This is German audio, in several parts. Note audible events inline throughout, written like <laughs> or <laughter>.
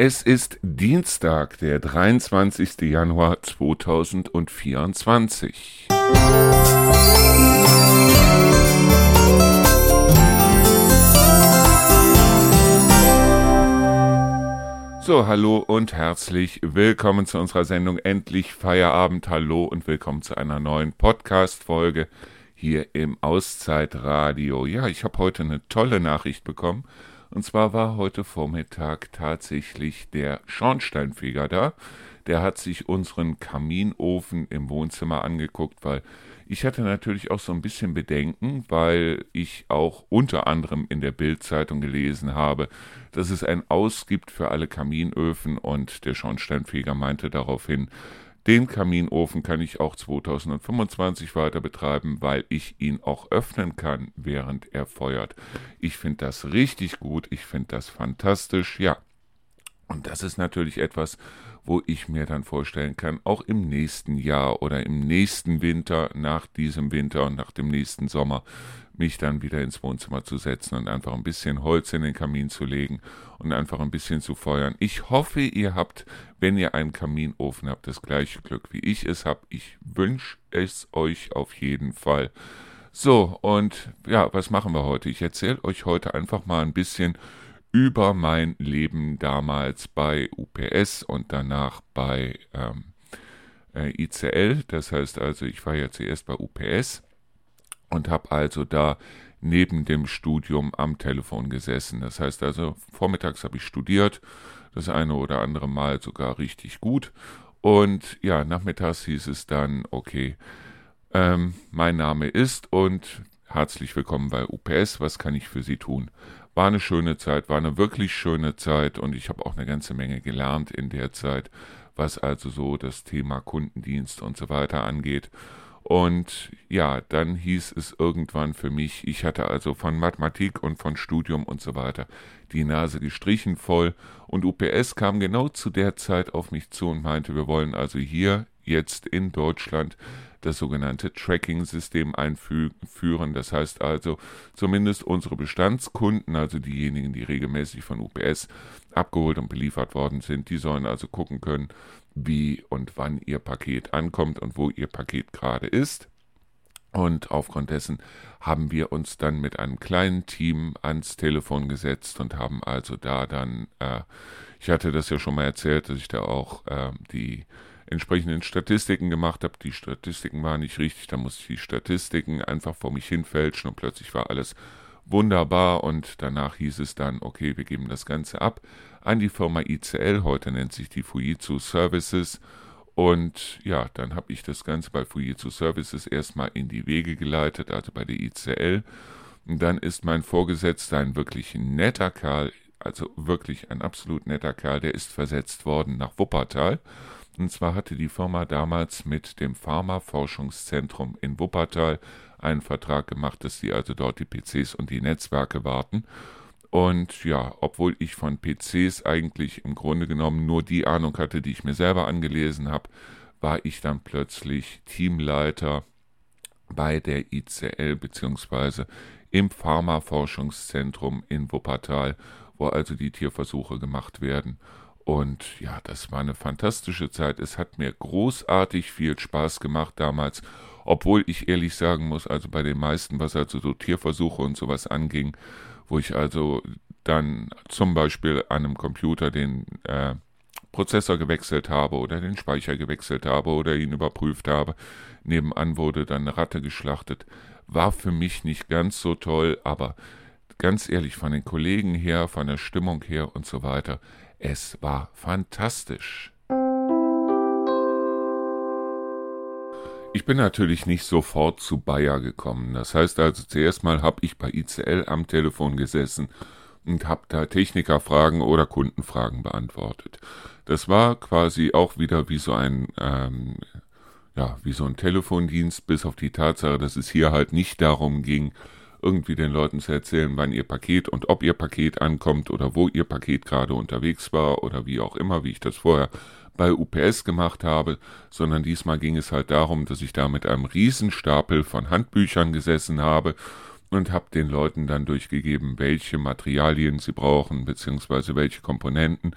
Es ist Dienstag, der 23. Januar 2024. So, hallo und herzlich willkommen zu unserer Sendung Endlich Feierabend. Hallo und willkommen zu einer neuen Podcast-Folge hier im Auszeitradio. Ja, ich habe heute eine tolle Nachricht bekommen und zwar war heute Vormittag tatsächlich der Schornsteinfeger da. Der hat sich unseren Kaminofen im Wohnzimmer angeguckt, weil ich hatte natürlich auch so ein bisschen Bedenken, weil ich auch unter anderem in der Bildzeitung gelesen habe, dass es ein Aus gibt für alle Kaminöfen und der Schornsteinfeger meinte daraufhin, den Kaminofen kann ich auch 2025 weiter betreiben, weil ich ihn auch öffnen kann, während er feuert. Ich finde das richtig gut, ich finde das fantastisch, ja. Und das ist natürlich etwas, wo ich mir dann vorstellen kann, auch im nächsten Jahr oder im nächsten Winter, nach diesem Winter und nach dem nächsten Sommer, mich dann wieder ins Wohnzimmer zu setzen und einfach ein bisschen Holz in den Kamin zu legen und einfach ein bisschen zu feuern. Ich hoffe, ihr habt, wenn ihr einen Kaminofen habt, das gleiche Glück wie ich es habe. Ich wünsche es euch auf jeden Fall. So, und ja, was machen wir heute? Ich erzähle euch heute einfach mal ein bisschen über mein Leben damals bei UPS und danach bei ähm, äh, ICL. Das heißt also, ich war ja zuerst bei UPS und habe also da neben dem Studium am Telefon gesessen. Das heißt also, vormittags habe ich studiert, das eine oder andere Mal sogar richtig gut. Und ja, nachmittags hieß es dann, okay, ähm, mein Name ist und herzlich willkommen bei UPS, was kann ich für Sie tun? War eine schöne Zeit, war eine wirklich schöne Zeit und ich habe auch eine ganze Menge gelernt in der Zeit, was also so das Thema Kundendienst und so weiter angeht. Und ja, dann hieß es irgendwann für mich, ich hatte also von Mathematik und von Studium und so weiter die Nase gestrichen voll. Und UPS kam genau zu der Zeit auf mich zu und meinte, wir wollen also hier jetzt in Deutschland das sogenannte Tracking-System einführen. Das heißt also, zumindest unsere Bestandskunden, also diejenigen, die regelmäßig von UPS abgeholt und beliefert worden sind, die sollen also gucken können, wie und wann Ihr Paket ankommt und wo Ihr Paket gerade ist. Und aufgrund dessen haben wir uns dann mit einem kleinen Team ans Telefon gesetzt und haben also da dann, äh, ich hatte das ja schon mal erzählt, dass ich da auch äh, die entsprechenden Statistiken gemacht habe. Die Statistiken waren nicht richtig, da musste ich die Statistiken einfach vor mich hinfälschen und plötzlich war alles wunderbar und danach hieß es dann, okay, wir geben das Ganze ab an die Firma ICL, heute nennt sich die Fujitsu Services und ja, dann habe ich das Ganze bei Fujitsu Services erstmal in die Wege geleitet, also bei der ICL. Und dann ist mein Vorgesetzter ein wirklich netter Kerl, also wirklich ein absolut netter Kerl, der ist versetzt worden nach Wuppertal. Und zwar hatte die Firma damals mit dem Pharmaforschungszentrum in Wuppertal einen Vertrag gemacht, dass sie also dort die PCs und die Netzwerke warten. Und ja, obwohl ich von PCs eigentlich im Grunde genommen nur die Ahnung hatte, die ich mir selber angelesen habe, war ich dann plötzlich Teamleiter bei der ICL bzw. im Pharmaforschungszentrum in Wuppertal, wo also die Tierversuche gemacht werden. Und ja, das war eine fantastische Zeit. Es hat mir großartig viel Spaß gemacht damals, obwohl ich ehrlich sagen muss, also bei den meisten, was also so Tierversuche und sowas anging, wo ich also dann zum Beispiel an einem Computer den äh, Prozessor gewechselt habe oder den Speicher gewechselt habe oder ihn überprüft habe. Nebenan wurde dann eine Ratte geschlachtet. War für mich nicht ganz so toll, aber ganz ehrlich, von den Kollegen her, von der Stimmung her und so weiter, es war fantastisch. Ich bin natürlich nicht sofort zu Bayer gekommen. Das heißt also, zuerst mal habe ich bei ICL am Telefon gesessen und habe da Technikerfragen oder Kundenfragen beantwortet. Das war quasi auch wieder wie so ein ähm, ja, wie so ein Telefondienst, bis auf die Tatsache, dass es hier halt nicht darum ging, irgendwie den Leuten zu erzählen, wann ihr Paket und ob ihr Paket ankommt oder wo ihr Paket gerade unterwegs war oder wie auch immer, wie ich das vorher bei UPS gemacht habe, sondern diesmal ging es halt darum, dass ich da mit einem Riesenstapel von Handbüchern gesessen habe und habe den Leuten dann durchgegeben, welche Materialien sie brauchen, beziehungsweise welche Komponenten.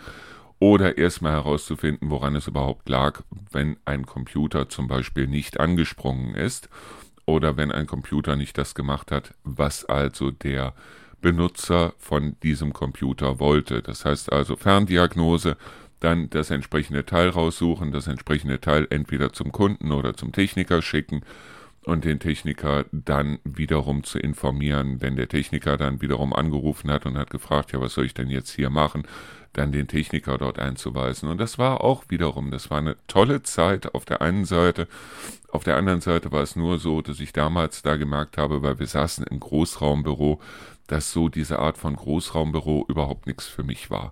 oder erstmal herauszufinden, woran es überhaupt lag, wenn ein Computer zum Beispiel nicht angesprungen ist oder wenn ein Computer nicht das gemacht hat, was also der Benutzer von diesem Computer wollte. Das heißt also Ferndiagnose, dann das entsprechende Teil raussuchen, das entsprechende Teil entweder zum Kunden oder zum Techniker schicken und den Techniker dann wiederum zu informieren. Wenn der Techniker dann wiederum angerufen hat und hat gefragt, ja, was soll ich denn jetzt hier machen, dann den Techniker dort einzuweisen. Und das war auch wiederum, das war eine tolle Zeit auf der einen Seite. Auf der anderen Seite war es nur so, dass ich damals da gemerkt habe, weil wir saßen im Großraumbüro, dass so diese Art von Großraumbüro überhaupt nichts für mich war.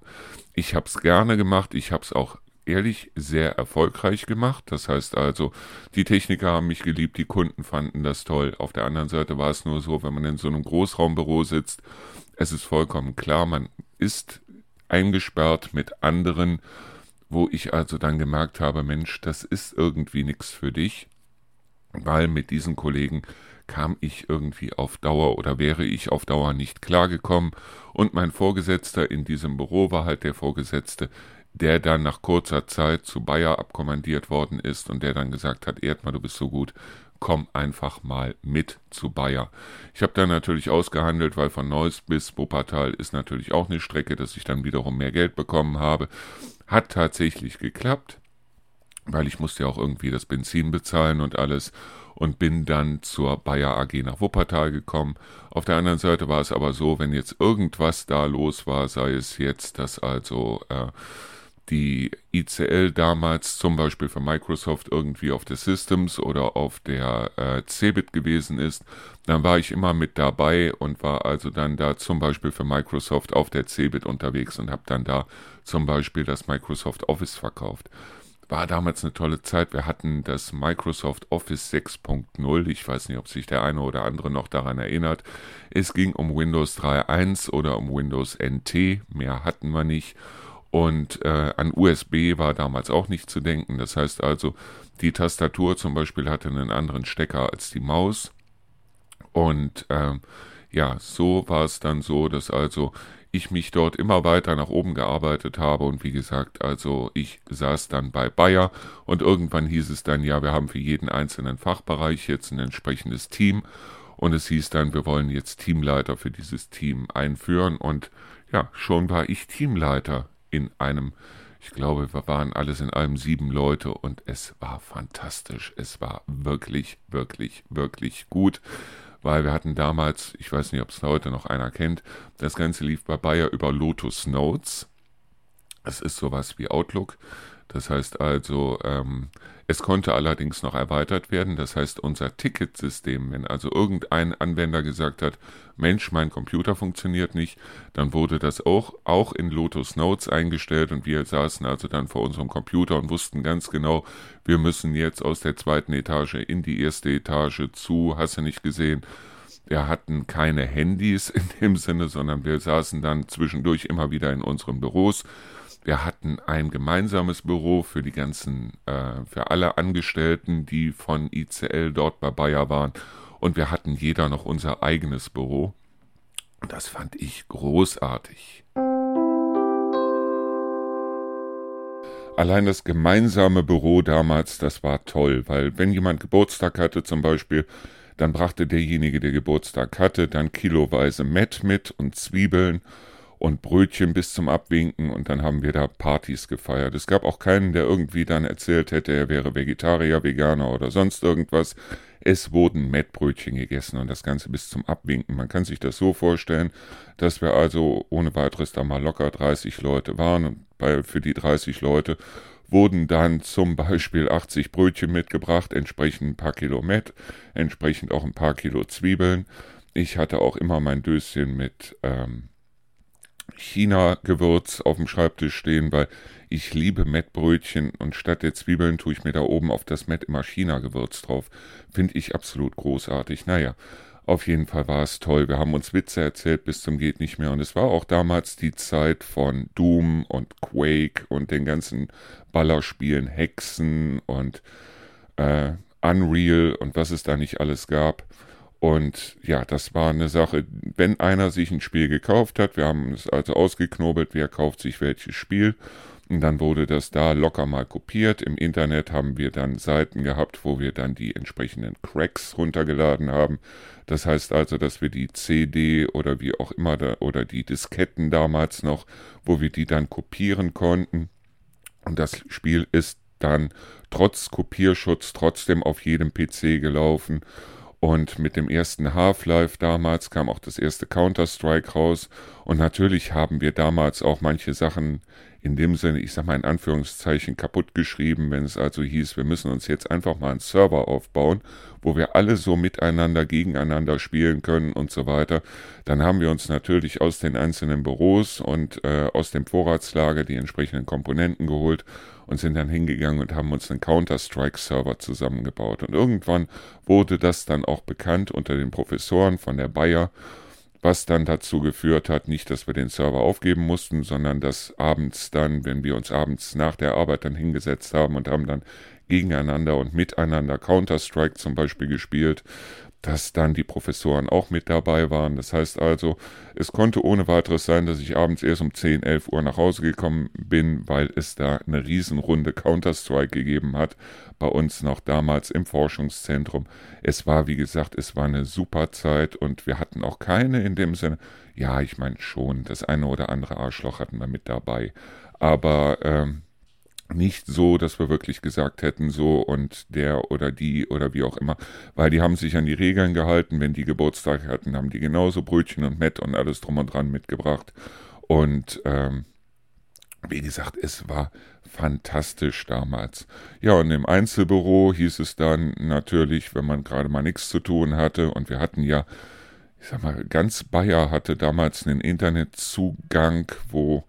Ich habe es gerne gemacht, ich habe es auch ehrlich sehr erfolgreich gemacht. Das heißt also, die Techniker haben mich geliebt, die Kunden fanden das toll. Auf der anderen Seite war es nur so, wenn man in so einem Großraumbüro sitzt, es ist vollkommen klar, man ist eingesperrt mit anderen, wo ich also dann gemerkt habe, Mensch, das ist irgendwie nichts für dich, weil mit diesen Kollegen kam ich irgendwie auf Dauer oder wäre ich auf Dauer nicht klargekommen. Und mein Vorgesetzter in diesem Büro war halt der Vorgesetzte, der dann nach kurzer Zeit zu Bayer abkommandiert worden ist und der dann gesagt hat, Erdmann, du bist so gut, komm einfach mal mit zu Bayer. Ich habe dann natürlich ausgehandelt, weil von Neuss bis Wuppertal ist natürlich auch eine Strecke, dass ich dann wiederum mehr Geld bekommen habe. Hat tatsächlich geklappt, weil ich musste ja auch irgendwie das Benzin bezahlen und alles und bin dann zur Bayer AG nach Wuppertal gekommen. Auf der anderen Seite war es aber so, wenn jetzt irgendwas da los war, sei es jetzt, dass also äh, die ICL damals zum Beispiel für Microsoft irgendwie auf der Systems oder auf der äh, Cebit gewesen ist, dann war ich immer mit dabei und war also dann da zum Beispiel für Microsoft auf der Cebit unterwegs und habe dann da zum Beispiel das Microsoft Office verkauft. War damals eine tolle Zeit. Wir hatten das Microsoft Office 6.0. Ich weiß nicht, ob sich der eine oder andere noch daran erinnert. Es ging um Windows 3.1 oder um Windows NT. Mehr hatten wir nicht. Und äh, an USB war damals auch nicht zu denken. Das heißt also, die Tastatur zum Beispiel hatte einen anderen Stecker als die Maus. Und äh, ja, so war es dann so, dass also ich mich dort immer weiter nach oben gearbeitet habe. Und wie gesagt, also ich saß dann bei Bayer und irgendwann hieß es dann, ja, wir haben für jeden einzelnen Fachbereich jetzt ein entsprechendes Team. Und es hieß dann, wir wollen jetzt Teamleiter für dieses Team einführen. Und ja, schon war ich Teamleiter in einem, ich glaube, wir waren alles in allem sieben Leute. Und es war fantastisch. Es war wirklich, wirklich, wirklich gut weil wir hatten damals, ich weiß nicht, ob es heute noch einer kennt, das Ganze lief bei Bayer über Lotus Notes. Es ist sowas wie Outlook. Das heißt also, ähm, es konnte allerdings noch erweitert werden. Das heißt, unser Ticketsystem, wenn also irgendein Anwender gesagt hat, Mensch, mein Computer funktioniert nicht, dann wurde das auch, auch in Lotus Notes eingestellt und wir saßen also dann vor unserem Computer und wussten ganz genau, wir müssen jetzt aus der zweiten Etage in die erste Etage zu, hast du nicht gesehen. Wir hatten keine Handys in dem Sinne, sondern wir saßen dann zwischendurch immer wieder in unseren Büros wir hatten ein gemeinsames Büro für die ganzen, äh, für alle Angestellten, die von ICL dort bei Bayer waren. Und wir hatten jeder noch unser eigenes Büro. Und das fand ich großartig. Allein das gemeinsame Büro damals, das war toll, weil wenn jemand Geburtstag hatte zum Beispiel, dann brachte derjenige, der Geburtstag hatte, dann kiloweise Mett mit und Zwiebeln und Brötchen bis zum Abwinken und dann haben wir da Partys gefeiert. Es gab auch keinen, der irgendwie dann erzählt hätte, er wäre Vegetarier, Veganer oder sonst irgendwas. Es wurden Mettbrötchen gegessen und das Ganze bis zum Abwinken. Man kann sich das so vorstellen, dass wir also ohne weiteres da mal locker 30 Leute waren und bei, für die 30 Leute wurden dann zum Beispiel 80 Brötchen mitgebracht, entsprechend ein paar Kilo Mett, entsprechend auch ein paar Kilo Zwiebeln. Ich hatte auch immer mein Döschen mit ähm, China-Gewürz auf dem Schreibtisch stehen, weil ich liebe Mettbrötchen und statt der Zwiebeln tue ich mir da oben auf das Mett immer China-Gewürz drauf. Finde ich absolut großartig. Naja, auf jeden Fall war es toll. Wir haben uns Witze erzählt bis zum geht nicht mehr und es war auch damals die Zeit von Doom und Quake und den ganzen Ballerspielen Hexen und äh, Unreal und was es da nicht alles gab. Und ja, das war eine Sache, wenn einer sich ein Spiel gekauft hat, wir haben es also ausgeknobelt, wer kauft sich welches Spiel. Und dann wurde das da locker mal kopiert. Im Internet haben wir dann Seiten gehabt, wo wir dann die entsprechenden Cracks runtergeladen haben. Das heißt also, dass wir die CD oder wie auch immer da, oder die Disketten damals noch, wo wir die dann kopieren konnten. Und das Spiel ist dann trotz Kopierschutz trotzdem auf jedem PC gelaufen. Und mit dem ersten Half-Life damals kam auch das erste Counter-Strike raus. Und natürlich haben wir damals auch manche Sachen in dem Sinne, ich sag mal in Anführungszeichen, kaputt geschrieben, wenn es also hieß, wir müssen uns jetzt einfach mal einen Server aufbauen, wo wir alle so miteinander, gegeneinander spielen können und so weiter. Dann haben wir uns natürlich aus den einzelnen Büros und äh, aus dem Vorratslager die entsprechenden Komponenten geholt und sind dann hingegangen und haben uns einen Counter-Strike-Server zusammengebaut. Und irgendwann wurde das dann auch bekannt unter den Professoren von der Bayer was dann dazu geführt hat, nicht, dass wir den Server aufgeben mussten, sondern dass abends dann, wenn wir uns abends nach der Arbeit dann hingesetzt haben und haben dann gegeneinander und miteinander Counter-Strike zum Beispiel gespielt, dass dann die Professoren auch mit dabei waren. Das heißt also, es konnte ohne weiteres sein, dass ich abends erst um 10, 11 Uhr nach Hause gekommen bin, weil es da eine Riesenrunde Counter-Strike gegeben hat, bei uns noch damals im Forschungszentrum. Es war, wie gesagt, es war eine super Zeit und wir hatten auch keine in dem Sinne, ja, ich meine schon, das eine oder andere Arschloch hatten wir mit dabei, aber ähm, nicht so, dass wir wirklich gesagt hätten, so und der oder die oder wie auch immer, weil die haben sich an die Regeln gehalten. Wenn die Geburtstag hatten, haben die genauso Brötchen und Mett und alles drum und dran mitgebracht. Und ähm, wie gesagt, es war fantastisch damals. Ja, und im Einzelbüro hieß es dann natürlich, wenn man gerade mal nichts zu tun hatte, und wir hatten ja, ich sag mal, ganz Bayer hatte damals einen Internetzugang, wo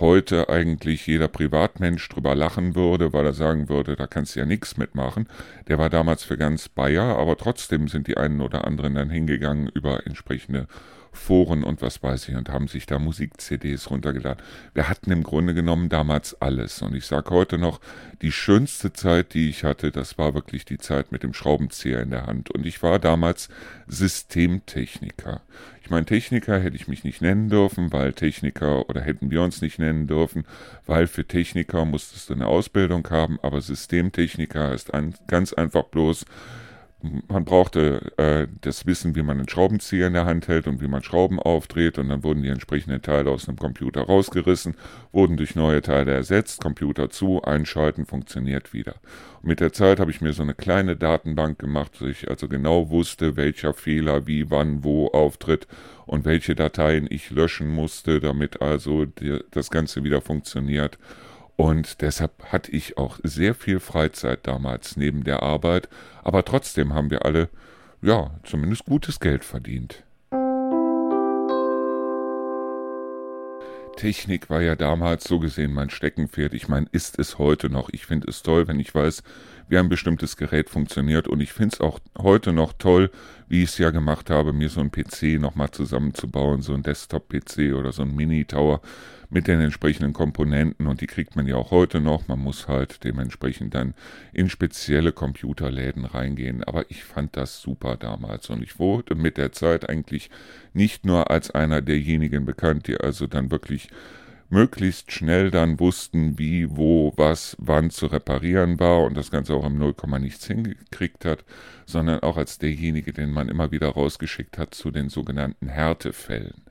heute eigentlich jeder Privatmensch drüber lachen würde, weil er sagen würde, da kannst du ja nichts mitmachen. Der war damals für ganz Bayer, aber trotzdem sind die einen oder anderen dann hingegangen über entsprechende Foren und was weiß ich und haben sich da Musik-CDs runtergeladen. Wir hatten im Grunde genommen damals alles. Und ich sage heute noch, die schönste Zeit, die ich hatte, das war wirklich die Zeit mit dem Schraubenzieher in der Hand. Und ich war damals Systemtechniker. Ich meine, Techniker hätte ich mich nicht nennen dürfen, weil Techniker oder hätten wir uns nicht nennen dürfen, weil für Techniker musstest du eine Ausbildung haben, aber Systemtechniker ist ein, ganz einfach bloß man brauchte äh, das Wissen, wie man einen Schraubenzieher in der Hand hält und wie man Schrauben aufdreht und dann wurden die entsprechenden Teile aus einem Computer rausgerissen, wurden durch neue Teile ersetzt, Computer zu, einschalten, funktioniert wieder. Und mit der Zeit habe ich mir so eine kleine Datenbank gemacht, dass ich also genau wusste, welcher Fehler wie, wann, wo auftritt und welche Dateien ich löschen musste, damit also die, das Ganze wieder funktioniert. Und deshalb hatte ich auch sehr viel Freizeit damals neben der Arbeit, aber trotzdem haben wir alle, ja, zumindest gutes Geld verdient. Technik war ja damals so gesehen mein Steckenpferd. Ich meine, ist es heute noch. Ich finde es toll, wenn ich weiß, wie ein bestimmtes Gerät funktioniert. Und ich finde es auch heute noch toll, wie ich es ja gemacht habe, mir so ein PC nochmal zusammenzubauen, so ein Desktop-PC oder so ein Mini-Tower mit den entsprechenden Komponenten und die kriegt man ja auch heute noch. Man muss halt dementsprechend dann in spezielle Computerläden reingehen. Aber ich fand das super damals und ich wurde mit der Zeit eigentlich nicht nur als einer derjenigen bekannt, die also dann wirklich möglichst schnell dann wussten, wie, wo, was, wann zu reparieren war und das Ganze auch im Nullkomma nichts hingekriegt hat, sondern auch als derjenige, den man immer wieder rausgeschickt hat zu den sogenannten Härtefällen.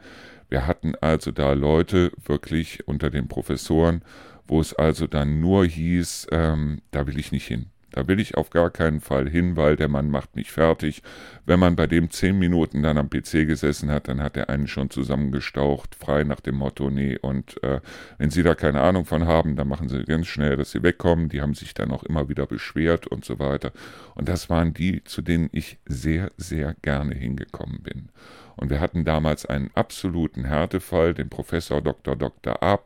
Wir hatten also da Leute wirklich unter den Professoren, wo es also dann nur hieß, ähm, da will ich nicht hin. Da will ich auf gar keinen Fall hin, weil der Mann macht mich fertig. Wenn man bei dem zehn Minuten dann am PC gesessen hat, dann hat er einen schon zusammengestaucht, frei nach dem Motto, nee, und äh, wenn Sie da keine Ahnung von haben, dann machen Sie ganz schnell, dass Sie wegkommen. Die haben sich dann auch immer wieder beschwert und so weiter. Und das waren die, zu denen ich sehr, sehr gerne hingekommen bin. Und wir hatten damals einen absoluten Härtefall, den Professor Dr. Dr. A.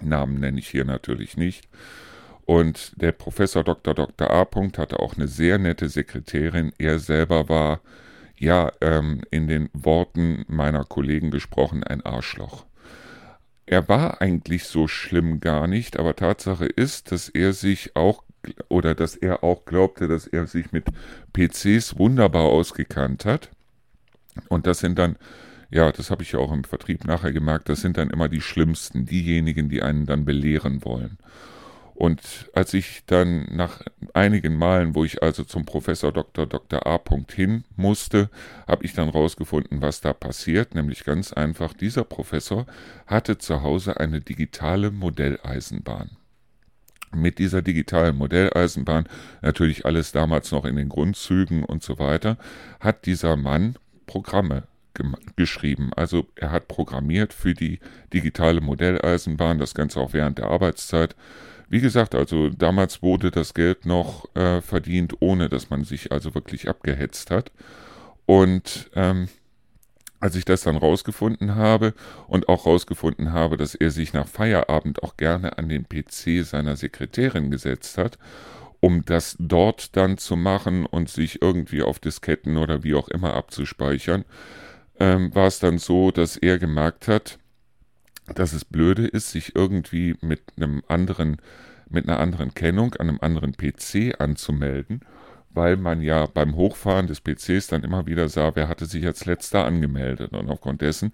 Namen nenne ich hier natürlich nicht. Und der Professor Dr. Dr. A. hatte auch eine sehr nette Sekretärin. Er selber war, ja, ähm, in den Worten meiner Kollegen gesprochen, ein Arschloch. Er war eigentlich so schlimm gar nicht, aber Tatsache ist, dass er sich auch oder dass er auch glaubte, dass er sich mit PCs wunderbar ausgekannt hat und das sind dann ja, das habe ich ja auch im Vertrieb nachher gemerkt, das sind dann immer die Schlimmsten, diejenigen, die einen dann belehren wollen. Und als ich dann nach einigen Malen, wo ich also zum Professor Dr. Dr. A. hin musste, habe ich dann rausgefunden, was da passiert, nämlich ganz einfach, dieser Professor hatte zu Hause eine digitale Modelleisenbahn. Mit dieser digitalen Modelleisenbahn, natürlich alles damals noch in den Grundzügen und so weiter, hat dieser Mann Programme geschrieben. Also er hat programmiert für die digitale Modelleisenbahn, das Ganze auch während der Arbeitszeit. Wie gesagt, also damals wurde das Geld noch äh, verdient, ohne dass man sich also wirklich abgehetzt hat. Und ähm, als ich das dann rausgefunden habe und auch rausgefunden habe, dass er sich nach Feierabend auch gerne an den PC seiner Sekretärin gesetzt hat, um das dort dann zu machen und sich irgendwie auf Disketten oder wie auch immer abzuspeichern, ähm, war es dann so, dass er gemerkt hat, dass es blöde ist, sich irgendwie mit einem anderen, mit einer anderen Kennung an einem anderen PC anzumelden, weil man ja beim Hochfahren des PCs dann immer wieder sah, wer hatte sich als letzter angemeldet. Und aufgrund dessen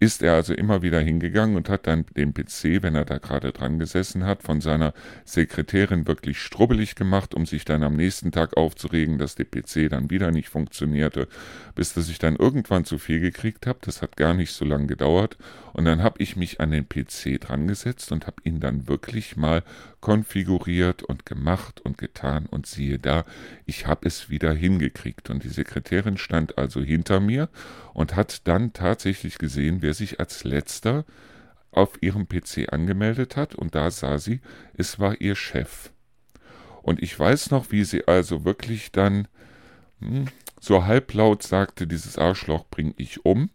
ist er also immer wieder hingegangen und hat dann den PC, wenn er da gerade dran gesessen hat, von seiner Sekretärin wirklich strubbelig gemacht, um sich dann am nächsten Tag aufzuregen, dass der PC dann wieder nicht funktionierte, bis dass ich dann irgendwann zu viel gekriegt habe. Das hat gar nicht so lange gedauert. Und dann habe ich mich an den PC dran gesetzt und habe ihn dann wirklich mal konfiguriert und gemacht und getan und siehe da, ich habe es wieder hingekriegt. Und die Sekretärin stand also hinter mir und hat dann tatsächlich gesehen, wer sich als letzter auf ihrem PC angemeldet hat und da sah sie, es war ihr Chef. Und ich weiß noch, wie sie also wirklich dann hm, so halblaut sagte, dieses Arschloch bring ich um.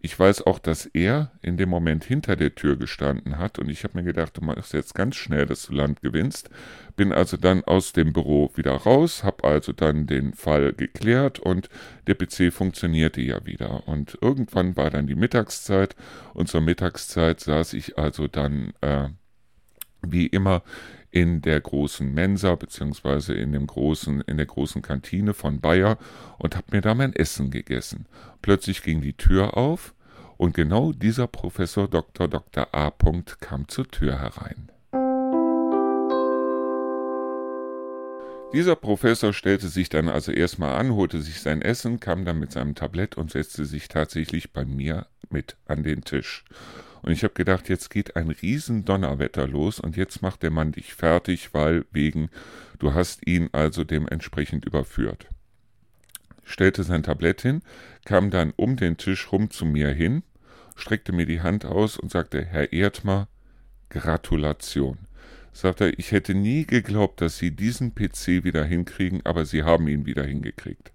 Ich weiß auch, dass er in dem Moment hinter der Tür gestanden hat und ich habe mir gedacht, du machst jetzt ganz schnell, dass du Land gewinnst. Bin also dann aus dem Büro wieder raus, habe also dann den Fall geklärt und der PC funktionierte ja wieder. Und irgendwann war dann die Mittagszeit und zur Mittagszeit saß ich also dann äh, wie immer in der großen Mensa beziehungsweise in in der großen Kantine von Bayer und habe mir da mein Essen gegessen. Plötzlich ging die Tür auf und genau dieser Professor Dr. Dr. A. kam zur Tür herein. Dieser Professor stellte sich dann also erstmal an, holte sich sein Essen, kam dann mit seinem Tablett und setzte sich tatsächlich bei mir mit an den Tisch. Und ich habe gedacht, jetzt geht ein riesen Donnerwetter los und jetzt macht der Mann dich fertig, weil wegen, du hast ihn also dementsprechend überführt. Stellte sein Tablett hin, kam dann um den Tisch rum zu mir hin, streckte mir die Hand aus und sagte, Herr Erdmer, Gratulation. Sagte er, ich hätte nie geglaubt, dass Sie diesen PC wieder hinkriegen, aber Sie haben ihn wieder hingekriegt.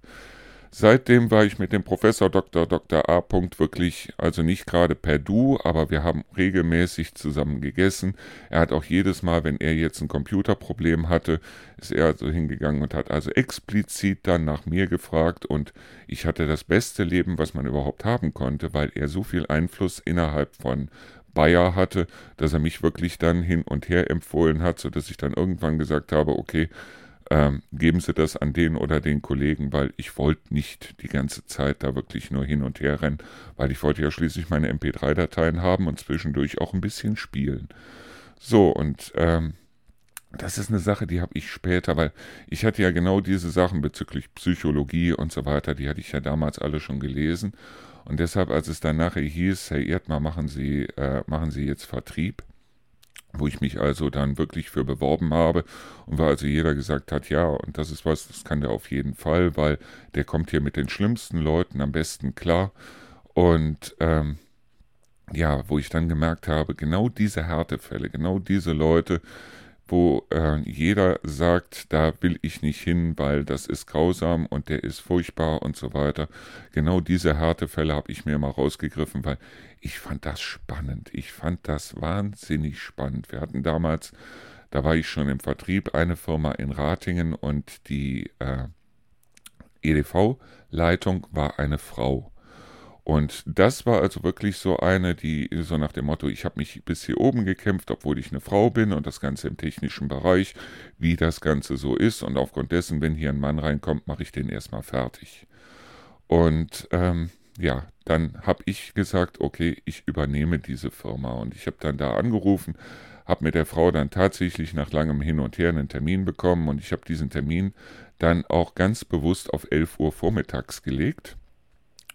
Seitdem war ich mit dem Professor Dr. Dr. A. wirklich, also nicht gerade per Du, aber wir haben regelmäßig zusammen gegessen. Er hat auch jedes Mal, wenn er jetzt ein Computerproblem hatte, ist er also hingegangen und hat also explizit dann nach mir gefragt und ich hatte das beste Leben, was man überhaupt haben konnte, weil er so viel Einfluss innerhalb von Bayer hatte, dass er mich wirklich dann hin und her empfohlen hat, sodass ich dann irgendwann gesagt habe, okay, ähm, geben Sie das an den oder den Kollegen, weil ich wollte nicht die ganze Zeit da wirklich nur hin und her rennen, weil ich wollte ja schließlich meine MP3-Dateien haben und zwischendurch auch ein bisschen spielen. So, und ähm, das ist eine Sache, die habe ich später, weil ich hatte ja genau diese Sachen bezüglich Psychologie und so weiter, die hatte ich ja damals alle schon gelesen. Und deshalb, als es dann nachher hieß, Herr Erdmann, machen Sie, äh, machen Sie jetzt Vertrieb, wo ich mich also dann wirklich für beworben habe und weil also jeder gesagt hat, ja, und das ist was, das kann der auf jeden Fall, weil der kommt hier mit den schlimmsten Leuten am besten klar und ähm, ja, wo ich dann gemerkt habe, genau diese Härtefälle, genau diese Leute, wo äh, jeder sagt, da will ich nicht hin, weil das ist grausam und der ist furchtbar und so weiter. Genau diese Härtefälle habe ich mir mal rausgegriffen, weil ich fand das spannend. Ich fand das wahnsinnig spannend. Wir hatten damals, da war ich schon im Vertrieb, eine Firma in Ratingen und die äh, EDV-Leitung war eine Frau. Und das war also wirklich so eine, die so nach dem Motto, ich habe mich bis hier oben gekämpft, obwohl ich eine Frau bin und das Ganze im technischen Bereich, wie das Ganze so ist. Und aufgrund dessen, wenn hier ein Mann reinkommt, mache ich den erstmal fertig. Und ähm, ja, dann habe ich gesagt, okay, ich übernehme diese Firma. Und ich habe dann da angerufen, habe mit der Frau dann tatsächlich nach langem Hin und Her einen Termin bekommen und ich habe diesen Termin dann auch ganz bewusst auf 11 Uhr vormittags gelegt.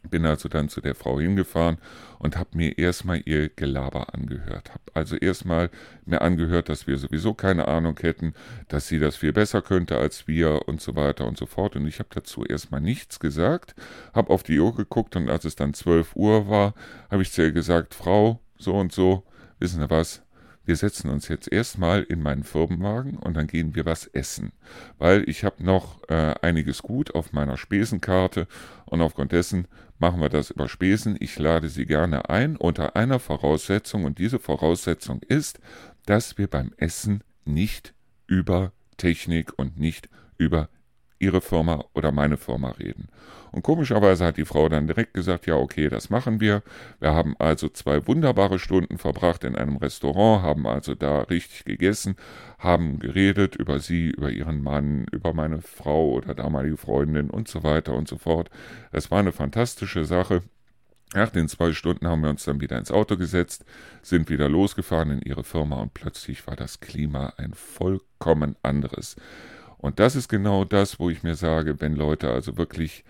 Bin also dann zu der Frau hingefahren und habe mir erstmal ihr Gelaber angehört. Habe also erstmal mir angehört, dass wir sowieso keine Ahnung hätten, dass sie das viel besser könnte als wir und so weiter und so fort. Und ich habe dazu erstmal nichts gesagt, habe auf die Uhr geguckt und als es dann 12 Uhr war, habe ich zu ihr gesagt, Frau, so und so, wissen Sie was, wir setzen uns jetzt erstmal in meinen Firmenwagen und dann gehen wir was essen. Weil ich habe noch äh, einiges gut auf meiner Spesenkarte und aufgrund dessen machen wir das über Spesen. Ich lade Sie gerne ein unter einer Voraussetzung und diese Voraussetzung ist, dass wir beim Essen nicht über Technik und nicht über ihre Firma oder meine Firma reden. Und komischerweise hat die Frau dann direkt gesagt, ja, okay, das machen wir. Wir haben also zwei wunderbare Stunden verbracht in einem Restaurant, haben also da richtig gegessen, haben geredet über sie, über ihren Mann, über meine Frau oder damalige Freundin und so weiter und so fort. Es war eine fantastische Sache. Nach den zwei Stunden haben wir uns dann wieder ins Auto gesetzt, sind wieder losgefahren in ihre Firma und plötzlich war das Klima ein vollkommen anderes. Und das ist genau das, wo ich mir sage, wenn Leute also wirklich,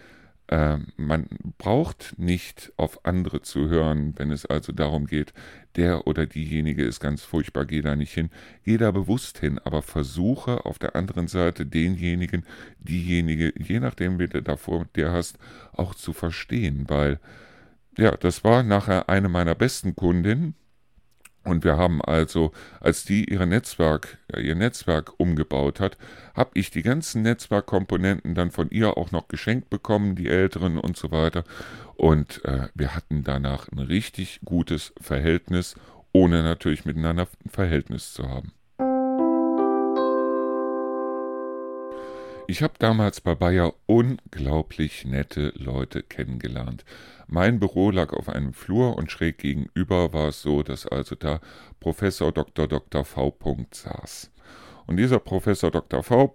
äh, man braucht nicht auf andere zu hören, wenn es also darum geht, der oder diejenige ist ganz furchtbar, geh da nicht hin, geh da bewusst hin, aber versuche auf der anderen Seite denjenigen, diejenige, je nachdem, wie du davor der hast, auch zu verstehen, weil ja, das war nachher eine meiner besten Kundinnen, und wir haben also, als die ihre Netzwerk, ihr Netzwerk umgebaut hat, habe ich die ganzen Netzwerkkomponenten dann von ihr auch noch geschenkt bekommen, die älteren und so weiter. Und äh, wir hatten danach ein richtig gutes Verhältnis, ohne natürlich miteinander ein Verhältnis zu haben. Ich habe damals bei Bayer unglaublich nette Leute kennengelernt. Mein Büro lag auf einem Flur und schräg gegenüber war es so, dass also da Professor Dr. Dr. V. saß. Und dieser Professor Dr. V.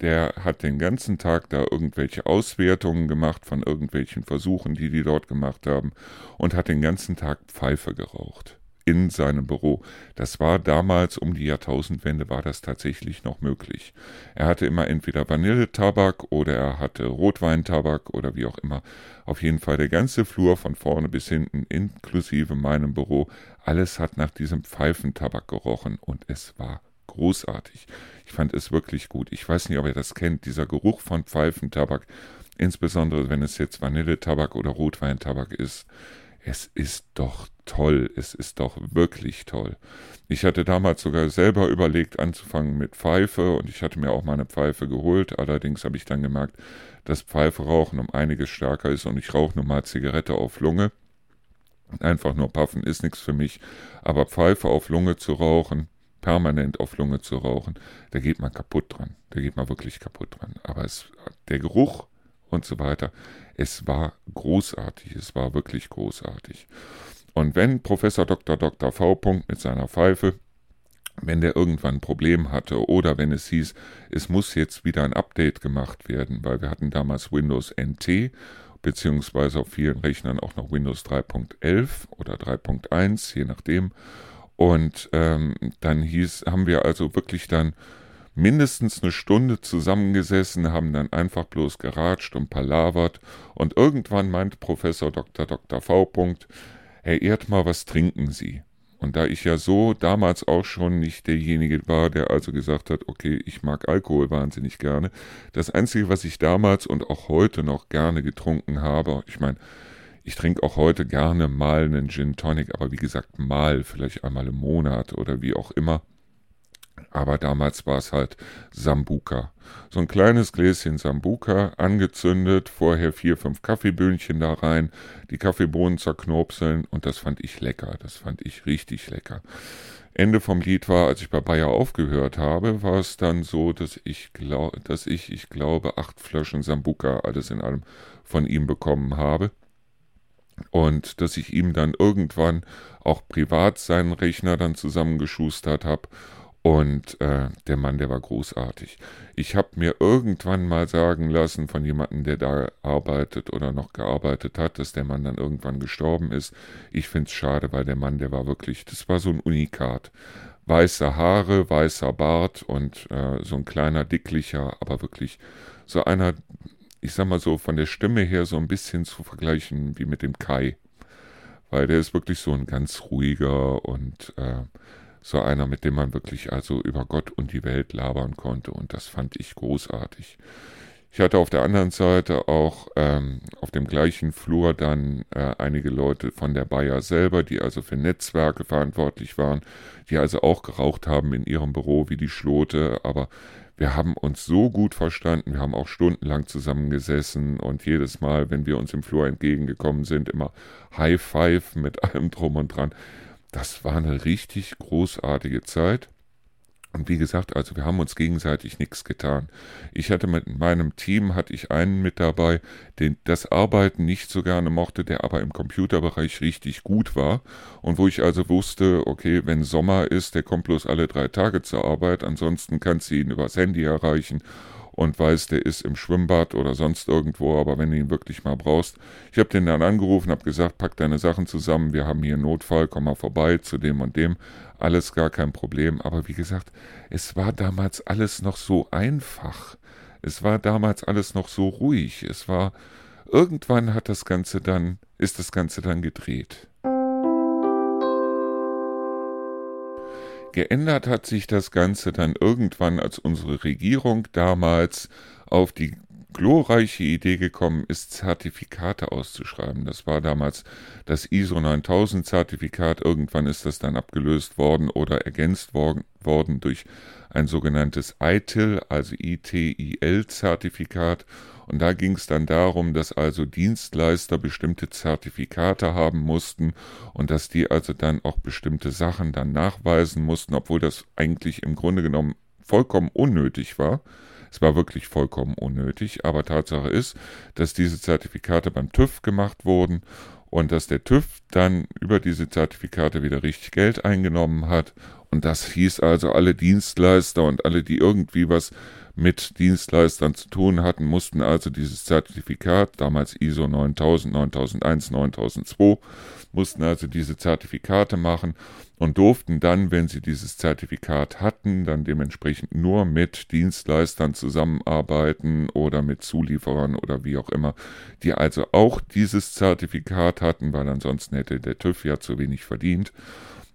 der hat den ganzen Tag da irgendwelche Auswertungen gemacht von irgendwelchen Versuchen, die die dort gemacht haben, und hat den ganzen Tag Pfeife geraucht in seinem Büro. Das war damals um die Jahrtausendwende war das tatsächlich noch möglich. Er hatte immer entweder Vanilletabak oder er hatte Rotweintabak oder wie auch immer. Auf jeden Fall der ganze Flur von vorne bis hinten, inklusive meinem Büro, alles hat nach diesem Pfeifentabak gerochen und es war großartig. Ich fand es wirklich gut. Ich weiß nicht, ob ihr das kennt, dieser Geruch von Pfeifentabak, insbesondere wenn es jetzt Vanilletabak oder Rotweintabak ist es ist doch toll, es ist doch wirklich toll. Ich hatte damals sogar selber überlegt, anzufangen mit Pfeife und ich hatte mir auch meine Pfeife geholt. Allerdings habe ich dann gemerkt, dass Pfeife rauchen um einiges stärker ist und ich rauche nur mal Zigarette auf Lunge. Einfach nur Puffen ist nichts für mich, aber Pfeife auf Lunge zu rauchen, permanent auf Lunge zu rauchen, da geht man kaputt dran. Da geht man wirklich kaputt dran. Aber es, der Geruch und so weiter. Es war großartig, es war wirklich großartig. Und wenn Professor Dr. Dr. V. mit seiner Pfeife, wenn der irgendwann ein Problem hatte oder wenn es hieß, es muss jetzt wieder ein Update gemacht werden, weil wir hatten damals Windows NT beziehungsweise auf vielen Rechnern auch noch Windows 3.11 oder 3.1, je nachdem. Und ähm, dann hieß, haben wir also wirklich dann mindestens eine Stunde zusammengesessen, haben dann einfach bloß geratscht und palavert und irgendwann meinte Professor Dr. Dr. V. Herr Erdmar, was trinken Sie? Und da ich ja so damals auch schon nicht derjenige war, der also gesagt hat, okay, ich mag Alkohol wahnsinnig gerne, das Einzige, was ich damals und auch heute noch gerne getrunken habe, ich meine, ich trinke auch heute gerne mal einen Gin Tonic, aber wie gesagt, mal, vielleicht einmal im Monat oder wie auch immer. Aber damals war es halt Sambuka. So ein kleines Gläschen Sambuka, angezündet, vorher vier, fünf Kaffeeböhnchen da rein, die Kaffeebohnen zerknopseln und das fand ich lecker. Das fand ich richtig lecker. Ende vom Lied war, als ich bei Bayer aufgehört habe, war es dann so, dass ich, glaub, dass ich, ich glaube, acht Flaschen Sambuka alles in allem von ihm bekommen habe und dass ich ihm dann irgendwann auch privat seinen Rechner dann zusammengeschustert habe Und äh, der Mann, der war großartig. Ich habe mir irgendwann mal sagen lassen von jemandem, der da arbeitet oder noch gearbeitet hat, dass der Mann dann irgendwann gestorben ist. Ich finde es schade, weil der Mann, der war wirklich, das war so ein Unikat. Weiße Haare, weißer Bart und äh, so ein kleiner, dicklicher, aber wirklich so einer, ich sag mal so, von der Stimme her so ein bisschen zu vergleichen wie mit dem Kai. Weil der ist wirklich so ein ganz ruhiger und äh, so einer, mit dem man wirklich also über Gott und die Welt labern konnte und das fand ich großartig. Ich hatte auf der anderen Seite auch ähm, auf dem gleichen Flur dann äh, einige Leute von der Bayer selber, die also für Netzwerke verantwortlich waren, die also auch geraucht haben in ihrem Büro wie die Schlote, aber wir haben uns so gut verstanden, wir haben auch stundenlang zusammengesessen und jedes Mal, wenn wir uns im Flur entgegengekommen sind, immer High Five mit allem drum und dran. Das war eine richtig großartige Zeit. Und wie gesagt, also wir haben uns gegenseitig nichts getan. Ich hatte mit meinem Team, hatte ich einen mit dabei, den das Arbeiten nicht so gerne mochte, der aber im Computerbereich richtig gut war. Und wo ich also wusste, okay, wenn Sommer ist, der kommt bloß alle drei Tage zur Arbeit, ansonsten kannst du ihn übers Handy erreichen und weiß, der ist im Schwimmbad oder sonst irgendwo, aber wenn du ihn wirklich mal brauchst. Ich habe den dann angerufen, habe gesagt, pack deine Sachen zusammen, wir haben hier einen Notfall, komm mal vorbei zu dem und dem. Alles gar kein Problem, aber wie gesagt, es war damals alles noch so einfach. Es war damals alles noch so ruhig. Es war irgendwann hat das Ganze dann ist das Ganze dann gedreht. Geändert hat sich das Ganze dann irgendwann, als unsere Regierung damals auf die glorreiche Idee gekommen ist, Zertifikate auszuschreiben. Das war damals das ISO 9000 Zertifikat. Irgendwann ist das dann abgelöst worden oder ergänzt worden, worden durch ein sogenanntes ITIL, also ITIL-Zertifikat. Und da ging es dann darum, dass also Dienstleister bestimmte Zertifikate haben mussten und dass die also dann auch bestimmte Sachen dann nachweisen mussten, obwohl das eigentlich im Grunde genommen vollkommen unnötig war. Es war wirklich vollkommen unnötig, aber Tatsache ist, dass diese Zertifikate beim TÜV gemacht wurden und dass der TÜV dann über diese Zertifikate wieder richtig Geld eingenommen hat. Und das hieß also, alle Dienstleister und alle, die irgendwie was mit Dienstleistern zu tun hatten, mussten also dieses Zertifikat, damals ISO 9000, 9001, 9002, mussten also diese Zertifikate machen und durften dann, wenn sie dieses Zertifikat hatten, dann dementsprechend nur mit Dienstleistern zusammenarbeiten oder mit Zulieferern oder wie auch immer, die also auch dieses Zertifikat hatten, weil ansonsten hätte der TÜV ja zu wenig verdient.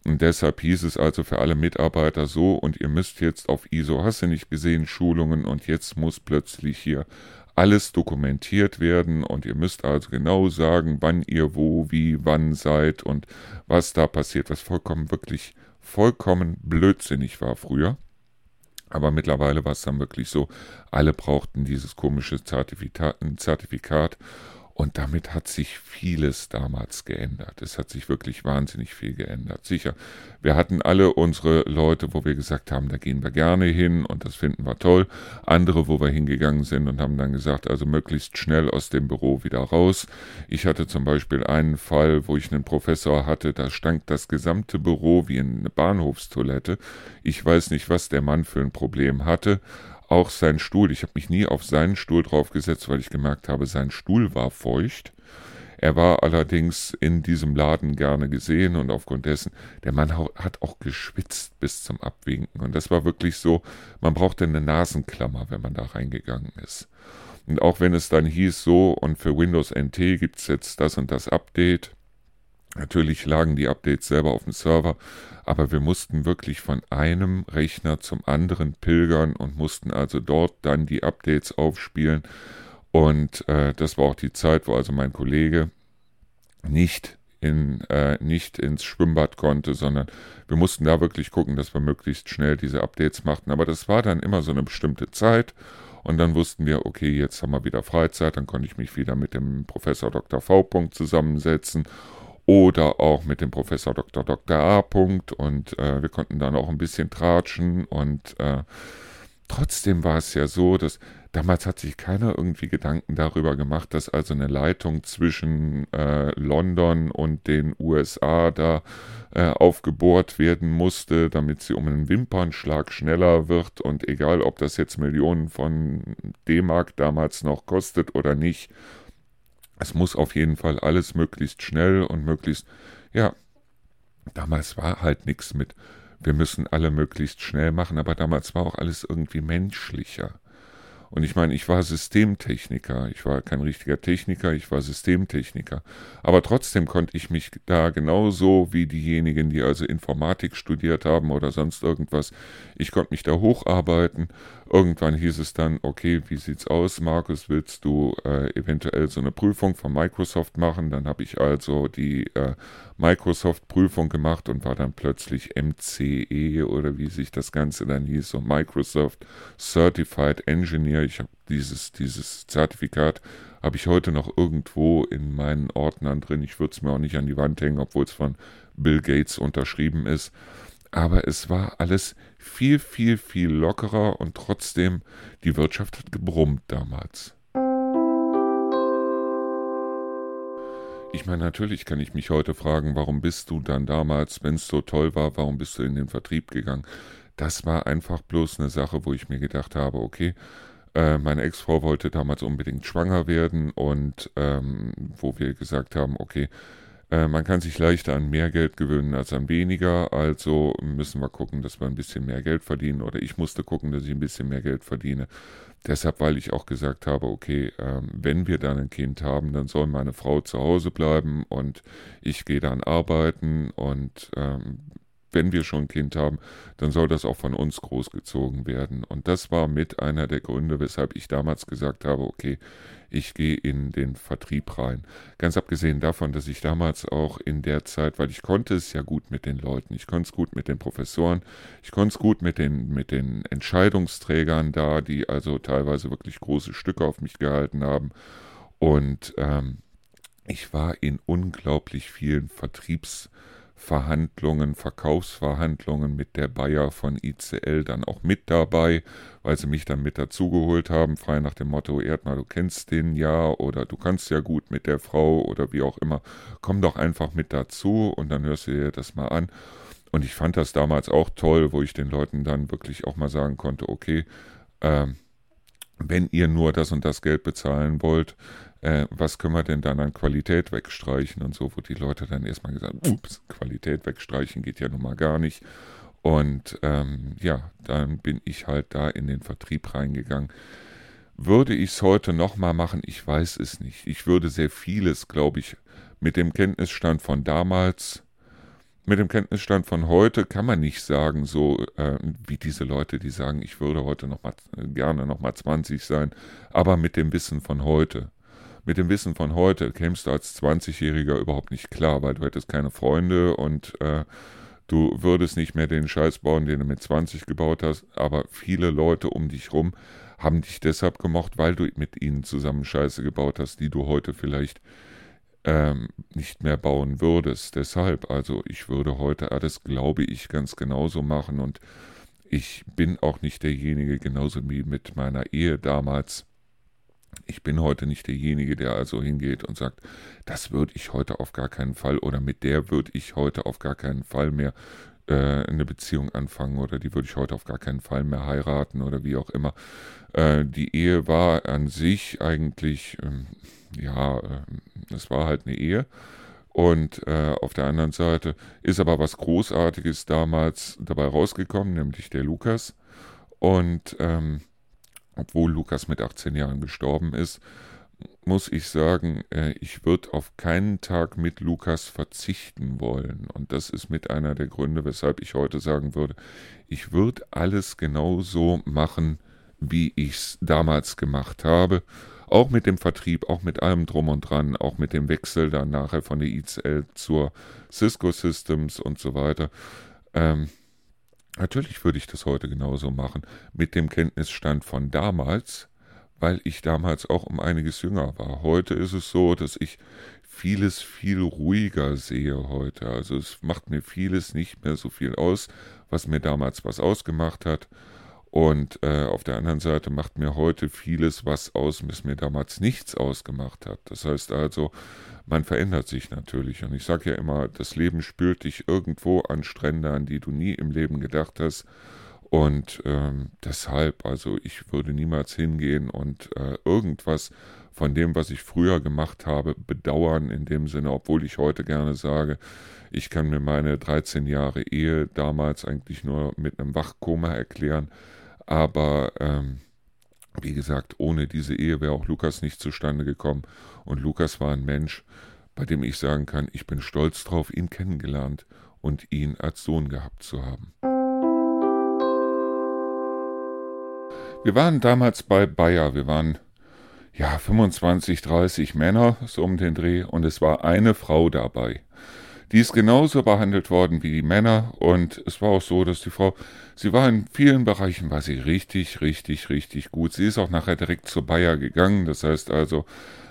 Und deshalb hieß es also für alle Mitarbeiter so, und ihr müsst jetzt auf ISO Hasse nicht gesehen Schulungen und jetzt muss plötzlich hier alles dokumentiert werden und ihr müsst also genau sagen, wann ihr wo, wie, wann seid und was da passiert, was vollkommen wirklich vollkommen blödsinnig war früher. Aber mittlerweile war es dann wirklich so, alle brauchten dieses komische Zertifikat, Zertifikat und damit hat sich vieles damals geändert. Es hat sich wirklich wahnsinnig viel geändert. Sicher, wir hatten alle unsere Leute, wo wir gesagt haben, da gehen wir gerne hin und das finden wir toll. Andere, wo wir hingegangen sind und haben dann gesagt, also möglichst schnell aus dem Büro wieder raus. Ich hatte zum Beispiel einen Fall, wo ich einen Professor hatte, da stank das gesamte Büro wie eine Bahnhofstoilette. Ich weiß nicht, was der Mann für ein Problem hatte auch sein Stuhl. Ich habe mich nie auf seinen Stuhl draufgesetzt, weil ich gemerkt habe, sein Stuhl war feucht. Er war allerdings in diesem Laden gerne gesehen und aufgrund dessen, der Mann hat auch geschwitzt bis zum Abwinken. Und das war wirklich so, man brauchte eine Nasenklammer, wenn man da reingegangen ist. Und auch wenn es dann hieß so, und für Windows NT gibt es jetzt das und das Update, Natürlich lagen die Updates selber auf dem Server, aber wir mussten wirklich von einem Rechner zum anderen pilgern und mussten also dort dann die Updates aufspielen. Und äh, das war auch die Zeit, wo also mein Kollege nicht in, äh, nicht ins Schwimmbad konnte, sondern wir mussten da wirklich gucken, dass wir möglichst schnell diese Updates machten. Aber das war dann immer so eine bestimmte Zeit. Und dann wussten wir, okay, jetzt haben wir wieder Freizeit, dann konnte ich mich wieder mit dem Professor Dr. V. zusammensetzen oder auch mit dem Professor Dr. Dr. A. und äh, wir konnten dann auch ein bisschen tratschen und äh, trotzdem war es ja so, dass damals hat sich keiner irgendwie Gedanken darüber gemacht, dass also eine Leitung zwischen äh, London und den USA da äh, aufgebohrt werden musste, damit sie um einen Wimpernschlag schneller wird und egal, ob das jetzt Millionen von D-Mark damals noch kostet oder nicht, es muss auf jeden Fall alles möglichst schnell und möglichst, ja, damals war halt nichts mit, wir müssen alle möglichst schnell machen, aber damals war auch alles irgendwie menschlicher. Und ich meine, ich war Systemtechniker. Ich war kein richtiger Techniker, ich war Systemtechniker. Aber trotzdem konnte ich mich da genauso wie diejenigen, die also Informatik studiert haben oder sonst irgendwas, ich konnte mich da hocharbeiten. Irgendwann hieß es dann, okay, wie sieht's aus, Markus, willst du äh, eventuell so eine Prüfung von Microsoft machen? Dann habe ich also die äh, Microsoft-Prüfung gemacht und war dann plötzlich MCE oder wie sich das Ganze dann hieß, so Microsoft Certified Engineer. Ich habe dieses, dieses Zertifikat habe ich heute noch irgendwo in meinen Ordnern drin. Ich würde es mir auch nicht an die Wand hängen, obwohl es von Bill Gates unterschrieben ist. Aber es war alles viel, viel, viel lockerer und trotzdem, die Wirtschaft hat gebrummt damals. Ich meine, natürlich kann ich mich heute fragen, warum bist du dann damals, wenn es so toll war, warum bist du in den Vertrieb gegangen? Das war einfach bloß eine Sache, wo ich mir gedacht habe, okay, äh, meine Ex-Frau wollte damals unbedingt schwanger werden und ähm, wo wir gesagt haben, okay, äh, man kann sich leichter an mehr Geld gewöhnen als an weniger, also müssen wir gucken, dass wir ein bisschen mehr Geld verdienen oder ich musste gucken, dass ich ein bisschen mehr Geld verdiene. Deshalb, weil ich auch gesagt habe, okay, ähm, wenn wir dann ein Kind haben, dann soll meine Frau zu Hause bleiben und ich gehe dann arbeiten und ähm, wenn wir schon ein Kind haben, dann soll das auch von uns großgezogen werden. Und das war mit einer der Gründe, weshalb ich damals gesagt habe, okay, ich gehe in den Vertrieb rein. Ganz abgesehen davon, dass ich damals auch in der Zeit, weil ich konnte es ja gut mit den Leuten, ich konnte es gut mit den Professoren, ich konnte es gut mit den, mit den Entscheidungsträgern da, die also teilweise wirklich große Stücke auf mich gehalten haben. Und ähm, ich war in unglaublich vielen Vertriebs- Verhandlungen, Verkaufsverhandlungen mit der Bayer von ICL dann auch mit dabei, weil sie mich dann mit dazugeholt haben, frei nach dem Motto, Erdmann, du kennst den ja oder du kannst ja gut mit der Frau oder wie auch immer, komm doch einfach mit dazu und dann hörst du dir das mal an. Und ich fand das damals auch toll, wo ich den Leuten dann wirklich auch mal sagen konnte, okay, ähm, wenn ihr nur das und das Geld bezahlen wollt, äh, was können wir denn dann an Qualität wegstreichen und so, wo die Leute dann erstmal gesagt, ups, Qualität wegstreichen geht ja nun mal gar nicht. Und ähm, ja, dann bin ich halt da in den Vertrieb reingegangen. Würde ich es heute nochmal machen? Ich weiß es nicht. Ich würde sehr vieles, glaube ich, mit dem Kenntnisstand von damals mit dem Kenntnisstand von heute kann man nicht sagen, so äh, wie diese Leute, die sagen, ich würde heute noch mal, gerne nochmal 20 sein, aber mit dem Wissen von heute. Mit dem Wissen von heute kämst du als 20-Jähriger überhaupt nicht klar, weil du hättest keine Freunde und äh, du würdest nicht mehr den Scheiß bauen, den du mit 20 gebaut hast, aber viele Leute um dich rum haben dich deshalb gemocht, weil du mit ihnen zusammen Scheiße gebaut hast, die du heute vielleicht ähm, nicht mehr bauen würdest. Deshalb, also ich würde heute alles, glaube ich, ganz genauso machen und ich bin auch nicht derjenige, genauso wie mit meiner Ehe damals. Ich bin heute nicht derjenige, der also hingeht und sagt, das würde ich heute auf gar keinen Fall oder mit der würde ich heute auf gar keinen Fall mehr äh, eine Beziehung anfangen oder die würde ich heute auf gar keinen Fall mehr heiraten oder wie auch immer. Äh, die Ehe war an sich eigentlich, ähm, ja, äh, es war halt eine Ehe. Und äh, auf der anderen Seite ist aber was Großartiges damals dabei rausgekommen, nämlich der Lukas. Und ähm, obwohl Lukas mit 18 Jahren gestorben ist, muss ich sagen, äh, ich würde auf keinen Tag mit Lukas verzichten wollen. Und das ist mit einer der Gründe, weshalb ich heute sagen würde, ich würde alles genauso machen, wie ich es damals gemacht habe. Auch mit dem Vertrieb, auch mit allem drum und dran, auch mit dem Wechsel dann nachher von der ICL zur Cisco Systems und so weiter. Ähm, natürlich würde ich das heute genauso machen, mit dem Kenntnisstand von damals, weil ich damals auch um einiges jünger war. Heute ist es so, dass ich vieles viel ruhiger sehe heute. Also es macht mir vieles nicht mehr so viel aus, was mir damals was ausgemacht hat. Und äh, auf der anderen Seite macht mir heute vieles was aus, was mir damals nichts ausgemacht hat. Das heißt also, man verändert sich natürlich. Und ich sage ja immer, das Leben spürt dich irgendwo an Strände, an die du nie im Leben gedacht hast. Und ähm, deshalb, also ich würde niemals hingehen und äh, irgendwas von dem, was ich früher gemacht habe, bedauern in dem Sinne, obwohl ich heute gerne sage, ich kann mir meine 13 Jahre Ehe damals eigentlich nur mit einem Wachkoma erklären, aber ähm, wie gesagt, ohne diese Ehe wäre auch Lukas nicht zustande gekommen. Und Lukas war ein Mensch, bei dem ich sagen kann, ich bin stolz drauf, ihn kennengelernt und ihn als Sohn gehabt zu haben. Wir waren damals bei Bayer. Wir waren ja 25, 30 Männer so um den Dreh und es war eine Frau dabei. Die ist genauso behandelt worden wie die Männer und es war auch so, dass die Frau, sie war in vielen Bereichen, war sie richtig, richtig, richtig gut. Sie ist auch nachher direkt zu Bayer gegangen. Das heißt also,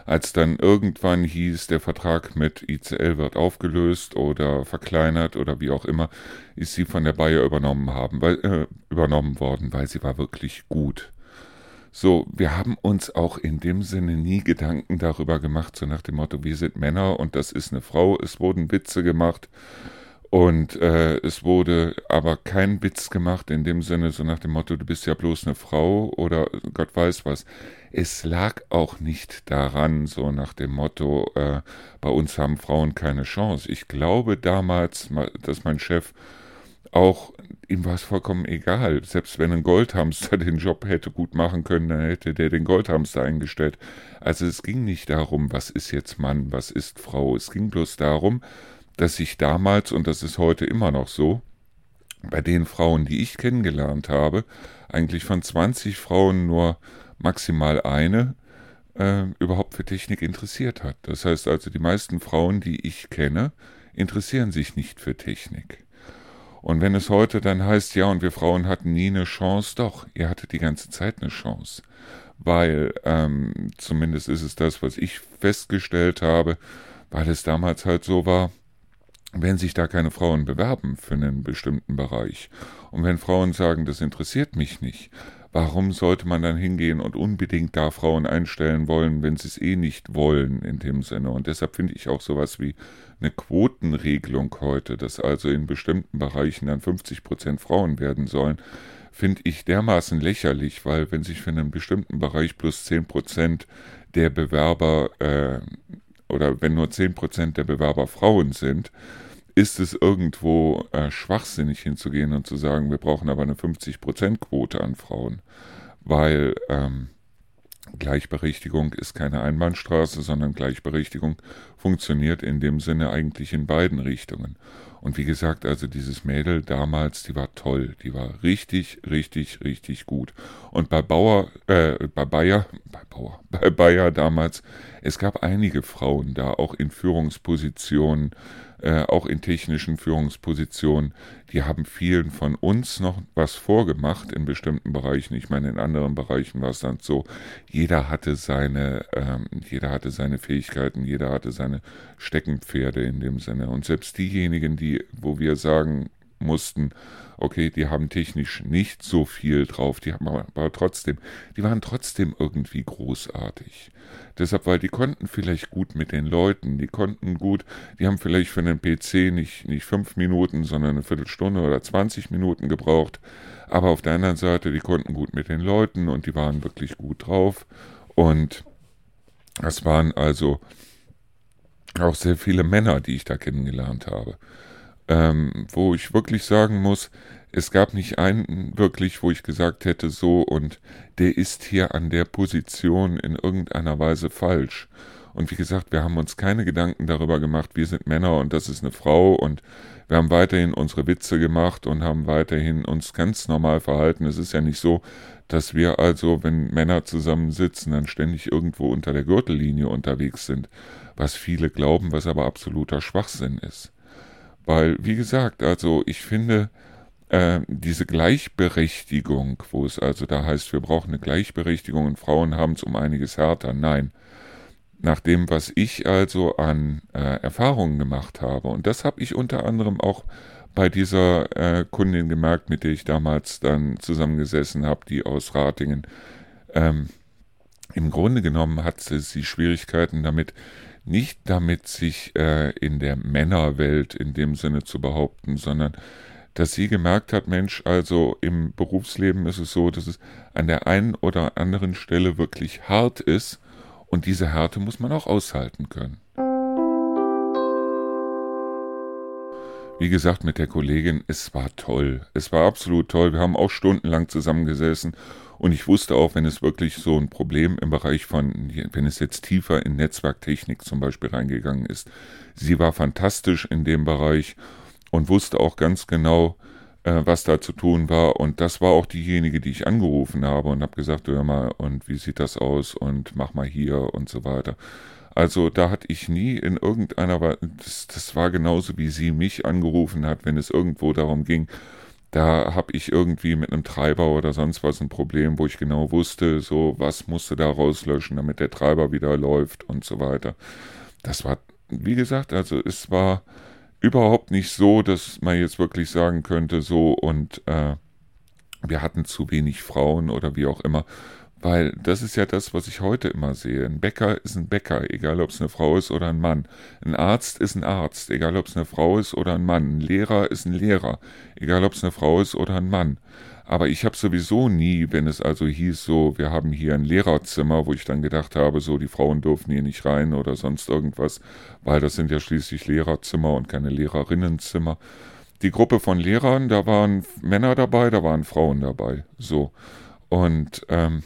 als dann irgendwann hieß, der Vertrag mit ICL wird aufgelöst oder verkleinert oder wie auch immer, ist sie von der Bayer übernommen haben, weil, äh, übernommen worden, weil sie war wirklich gut. So, wir haben uns auch in dem Sinne nie Gedanken darüber gemacht, so nach dem Motto, wir sind Männer und das ist eine Frau. Es wurden Witze gemacht und äh, es wurde aber kein Witz gemacht in dem Sinne, so nach dem Motto, du bist ja bloß eine Frau oder Gott weiß was. Es lag auch nicht daran, so nach dem Motto, äh, bei uns haben Frauen keine Chance. Ich glaube damals, dass mein Chef auch, ihm war es vollkommen egal. Selbst wenn ein Goldhamster <laughs> den Job hätte gut machen können, dann hätte der den Goldhamster eingestellt. Also es ging nicht darum, was ist jetzt Mann, was ist Frau. Es ging bloß darum, dass ich damals, und das ist heute immer noch so, bei den Frauen, die ich kennengelernt habe, eigentlich von 20 Frauen nur maximal eine äh, überhaupt für Technik interessiert hat. Das heißt also, die meisten Frauen, die ich kenne, interessieren sich nicht für Technik. Und wenn es heute dann heißt, ja, und wir Frauen hatten nie eine Chance, doch, ihr hattet die ganze Zeit eine Chance. Weil, ähm, zumindest ist es das, was ich festgestellt habe, weil es damals halt so war, wenn sich da keine Frauen bewerben für einen bestimmten Bereich und wenn Frauen sagen, das interessiert mich nicht, warum sollte man dann hingehen und unbedingt da Frauen einstellen wollen, wenn sie es eh nicht wollen in dem Sinne? Und deshalb finde ich auch sowas wie eine Quotenregelung heute, dass also in bestimmten Bereichen dann 50 Prozent Frauen werden sollen, finde ich dermaßen lächerlich, weil wenn sich für einen bestimmten Bereich plus 10 Prozent der Bewerber äh, oder wenn nur 10 Prozent der Bewerber Frauen sind, ist es irgendwo äh, schwachsinnig hinzugehen und zu sagen, wir brauchen aber eine 50 Prozent Quote an Frauen, weil ähm, Gleichberechtigung ist keine Einbahnstraße, sondern Gleichberechtigung funktioniert in dem Sinne eigentlich in beiden Richtungen. Und wie gesagt, also dieses Mädel damals, die war toll, die war richtig, richtig, richtig gut. Und bei Bauer, äh, bei Bayer, bei Bauer, <laughs> bei Bayer damals, es gab einige Frauen da, auch in Führungspositionen, äh, auch in technischen Führungspositionen, die haben vielen von uns noch was vorgemacht in bestimmten Bereichen. Ich meine, in anderen Bereichen war es dann so, jeder hatte seine, ähm, jeder hatte seine Fähigkeiten, jeder hatte seine Steckenpferde in dem Sinne. Und selbst diejenigen, die, wo wir sagen mussten, okay, die haben technisch nicht so viel drauf, die haben aber trotzdem, die waren trotzdem irgendwie großartig. Deshalb, weil die konnten vielleicht gut mit den Leuten, die konnten gut, die haben vielleicht für einen PC nicht, nicht fünf Minuten, sondern eine Viertelstunde oder 20 Minuten gebraucht. Aber auf der anderen Seite, die konnten gut mit den Leuten und die waren wirklich gut drauf. Und das waren also auch sehr viele Männer, die ich da kennengelernt habe ähm, wo ich wirklich sagen muss, es gab nicht einen wirklich, wo ich gesagt hätte, so und der ist hier an der Position in irgendeiner Weise falsch. Und wie gesagt, wir haben uns keine Gedanken darüber gemacht, wir sind Männer und das ist eine Frau und wir haben weiterhin unsere Witze gemacht und haben weiterhin uns ganz normal verhalten. Es ist ja nicht so, dass wir also, wenn Männer zusammensitzen, dann ständig irgendwo unter der Gürtellinie unterwegs sind, was viele glauben, was aber absoluter Schwachsinn ist. Weil, wie gesagt, also ich finde, äh, diese Gleichberechtigung, wo es also da heißt, wir brauchen eine Gleichberechtigung und Frauen haben es um einiges härter. Nein. Nach dem, was ich also an äh, Erfahrungen gemacht habe, und das habe ich unter anderem auch bei dieser äh, Kundin gemerkt, mit der ich damals dann zusammengesessen habe, die aus Ratingen. Ähm, Im Grunde genommen hat sie Schwierigkeiten damit, nicht damit sich äh, in der Männerwelt in dem Sinne zu behaupten, sondern dass sie gemerkt hat, Mensch, also im Berufsleben ist es so, dass es an der einen oder anderen Stelle wirklich hart ist und diese Härte muss man auch aushalten können. Wie gesagt, mit der Kollegin, es war toll. Es war absolut toll. Wir haben auch stundenlang zusammengesessen und ich wusste auch, wenn es wirklich so ein Problem im Bereich von, wenn es jetzt tiefer in Netzwerktechnik zum Beispiel reingegangen ist. Sie war fantastisch in dem Bereich und wusste auch ganz genau, äh, was da zu tun war. Und das war auch diejenige, die ich angerufen habe und habe gesagt, hör mal, und wie sieht das aus und mach mal hier und so weiter. Also da hatte ich nie in irgendeiner, das, das war genauso wie sie mich angerufen hat, wenn es irgendwo darum ging, da habe ich irgendwie mit einem Treiber oder sonst was ein Problem, wo ich genau wusste, so was musste da rauslöschen, damit der Treiber wieder läuft und so weiter. Das war, wie gesagt, also es war überhaupt nicht so, dass man jetzt wirklich sagen könnte, so und äh, wir hatten zu wenig Frauen oder wie auch immer. Weil das ist ja das, was ich heute immer sehe. Ein Bäcker ist ein Bäcker, egal ob es eine Frau ist oder ein Mann. Ein Arzt ist ein Arzt, egal ob es eine Frau ist oder ein Mann. Ein Lehrer ist ein Lehrer, egal ob es eine Frau ist oder ein Mann. Aber ich habe sowieso nie, wenn es also hieß, so, wir haben hier ein Lehrerzimmer, wo ich dann gedacht habe, so, die Frauen dürfen hier nicht rein oder sonst irgendwas, weil das sind ja schließlich Lehrerzimmer und keine Lehrerinnenzimmer. Die Gruppe von Lehrern, da waren Männer dabei, da waren Frauen dabei. So. Und ähm,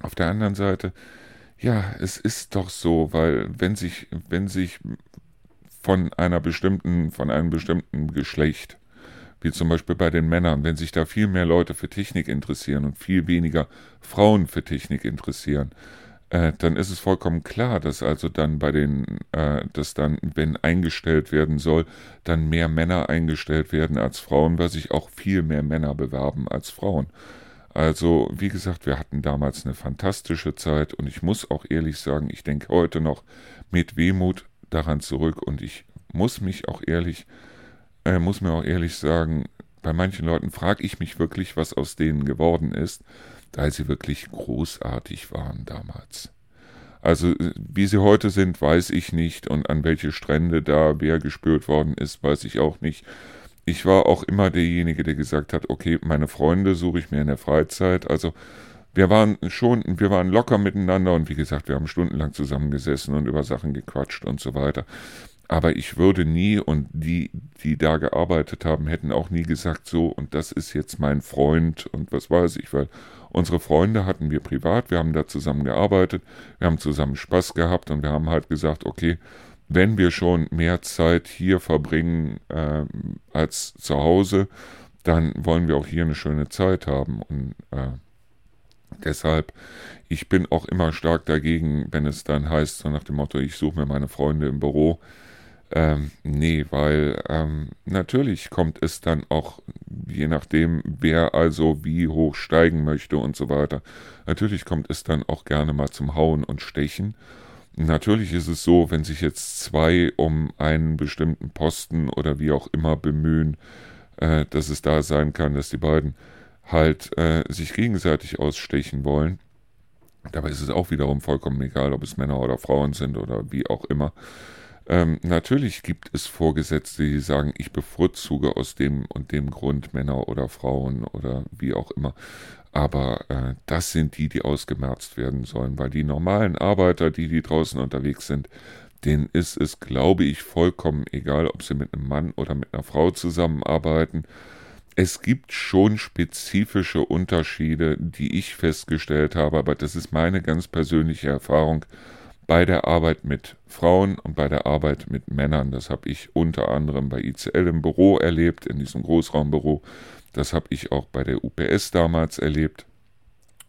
auf der anderen Seite, ja, es ist doch so, weil wenn sich, wenn sich von einer bestimmten, von einem bestimmten Geschlecht, wie zum Beispiel bei den Männern, wenn sich da viel mehr Leute für Technik interessieren und viel weniger Frauen für Technik interessieren, äh, dann ist es vollkommen klar, dass also dann bei den, äh, dass dann, wenn eingestellt werden soll, dann mehr Männer eingestellt werden als Frauen, weil sich auch viel mehr Männer bewerben als Frauen. Also, wie gesagt, wir hatten damals eine fantastische Zeit und ich muss auch ehrlich sagen, ich denke heute noch mit Wehmut daran zurück und ich muss mich auch ehrlich, äh, muss mir auch ehrlich sagen, bei manchen Leuten frage ich mich wirklich, was aus denen geworden ist, da sie wirklich großartig waren damals. Also, wie sie heute sind, weiß ich nicht und an welche Strände da wer gespürt worden ist, weiß ich auch nicht ich war auch immer derjenige, der gesagt hat, okay, meine Freunde suche ich mir in der Freizeit. Also wir waren schon, wir waren locker miteinander und wie gesagt, wir haben stundenlang zusammengesessen und über Sachen gequatscht und so weiter. Aber ich würde nie und die, die da gearbeitet haben, hätten auch nie gesagt, so und das ist jetzt mein Freund und was weiß ich, weil unsere Freunde hatten wir privat, wir haben da zusammen gearbeitet, wir haben zusammen Spaß gehabt und wir haben halt gesagt, okay, wenn wir schon mehr Zeit hier verbringen äh, als zu Hause, dann wollen wir auch hier eine schöne Zeit haben. Und äh, deshalb, ich bin auch immer stark dagegen, wenn es dann heißt, so nach dem Motto, ich suche mir meine Freunde im Büro. Ähm, nee, weil ähm, natürlich kommt es dann auch, je nachdem, wer also wie hoch steigen möchte und so weiter, natürlich kommt es dann auch gerne mal zum Hauen und Stechen. Natürlich ist es so, wenn sich jetzt zwei um einen bestimmten Posten oder wie auch immer bemühen, äh, dass es da sein kann, dass die beiden halt äh, sich gegenseitig ausstechen wollen. Dabei ist es auch wiederum vollkommen egal, ob es Männer oder Frauen sind oder wie auch immer. Ähm, natürlich gibt es Vorgesetzte, die sagen, ich bevorzuge aus dem und dem Grund Männer oder Frauen oder wie auch immer. Aber äh, das sind die, die ausgemerzt werden sollen, weil die normalen Arbeiter, die, die draußen unterwegs sind, denen ist es, glaube ich, vollkommen egal, ob sie mit einem Mann oder mit einer Frau zusammenarbeiten. Es gibt schon spezifische Unterschiede, die ich festgestellt habe, aber das ist meine ganz persönliche Erfahrung bei der Arbeit mit Frauen und bei der Arbeit mit Männern. Das habe ich unter anderem bei ICL im Büro erlebt, in diesem Großraumbüro. Das habe ich auch bei der UPS damals erlebt,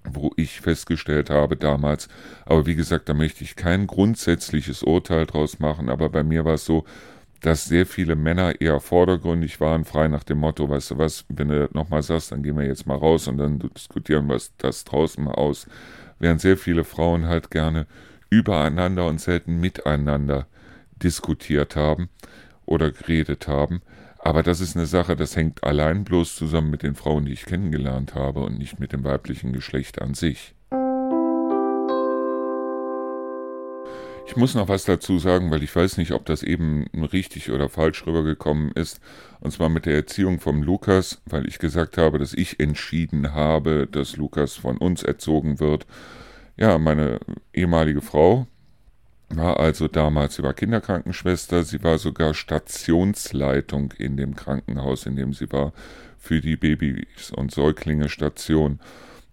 wo ich festgestellt habe damals, aber wie gesagt, da möchte ich kein grundsätzliches Urteil draus machen, aber bei mir war es so, dass sehr viele Männer eher vordergründig waren, frei nach dem Motto, weißt du was, wenn du nochmal sagst, dann gehen wir jetzt mal raus und dann diskutieren wir das draußen mal aus. Während sehr viele Frauen halt gerne übereinander und selten miteinander diskutiert haben oder geredet haben. Aber das ist eine Sache, das hängt allein bloß zusammen mit den Frauen, die ich kennengelernt habe und nicht mit dem weiblichen Geschlecht an sich. Ich muss noch was dazu sagen, weil ich weiß nicht, ob das eben richtig oder falsch rübergekommen ist. Und zwar mit der Erziehung vom Lukas, weil ich gesagt habe, dass ich entschieden habe, dass Lukas von uns erzogen wird. Ja, meine ehemalige Frau war also damals, sie war Kinderkrankenschwester, sie war sogar Stationsleitung in dem Krankenhaus, in dem sie war, für die Babys und Säuglinge Station.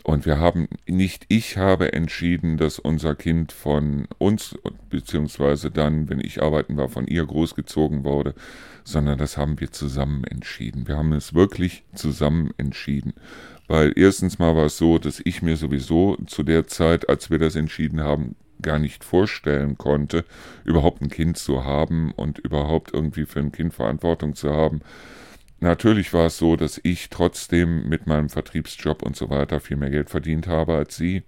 Und wir haben, nicht ich habe entschieden, dass unser Kind von uns, beziehungsweise dann, wenn ich arbeiten war, von ihr großgezogen wurde, sondern das haben wir zusammen entschieden. Wir haben es wirklich zusammen entschieden. Weil erstens mal war es so, dass ich mir sowieso zu der Zeit, als wir das entschieden haben, gar nicht vorstellen konnte, überhaupt ein Kind zu haben und überhaupt irgendwie für ein Kind Verantwortung zu haben. Natürlich war es so, dass ich trotzdem mit meinem Vertriebsjob und so weiter viel mehr Geld verdient habe als sie,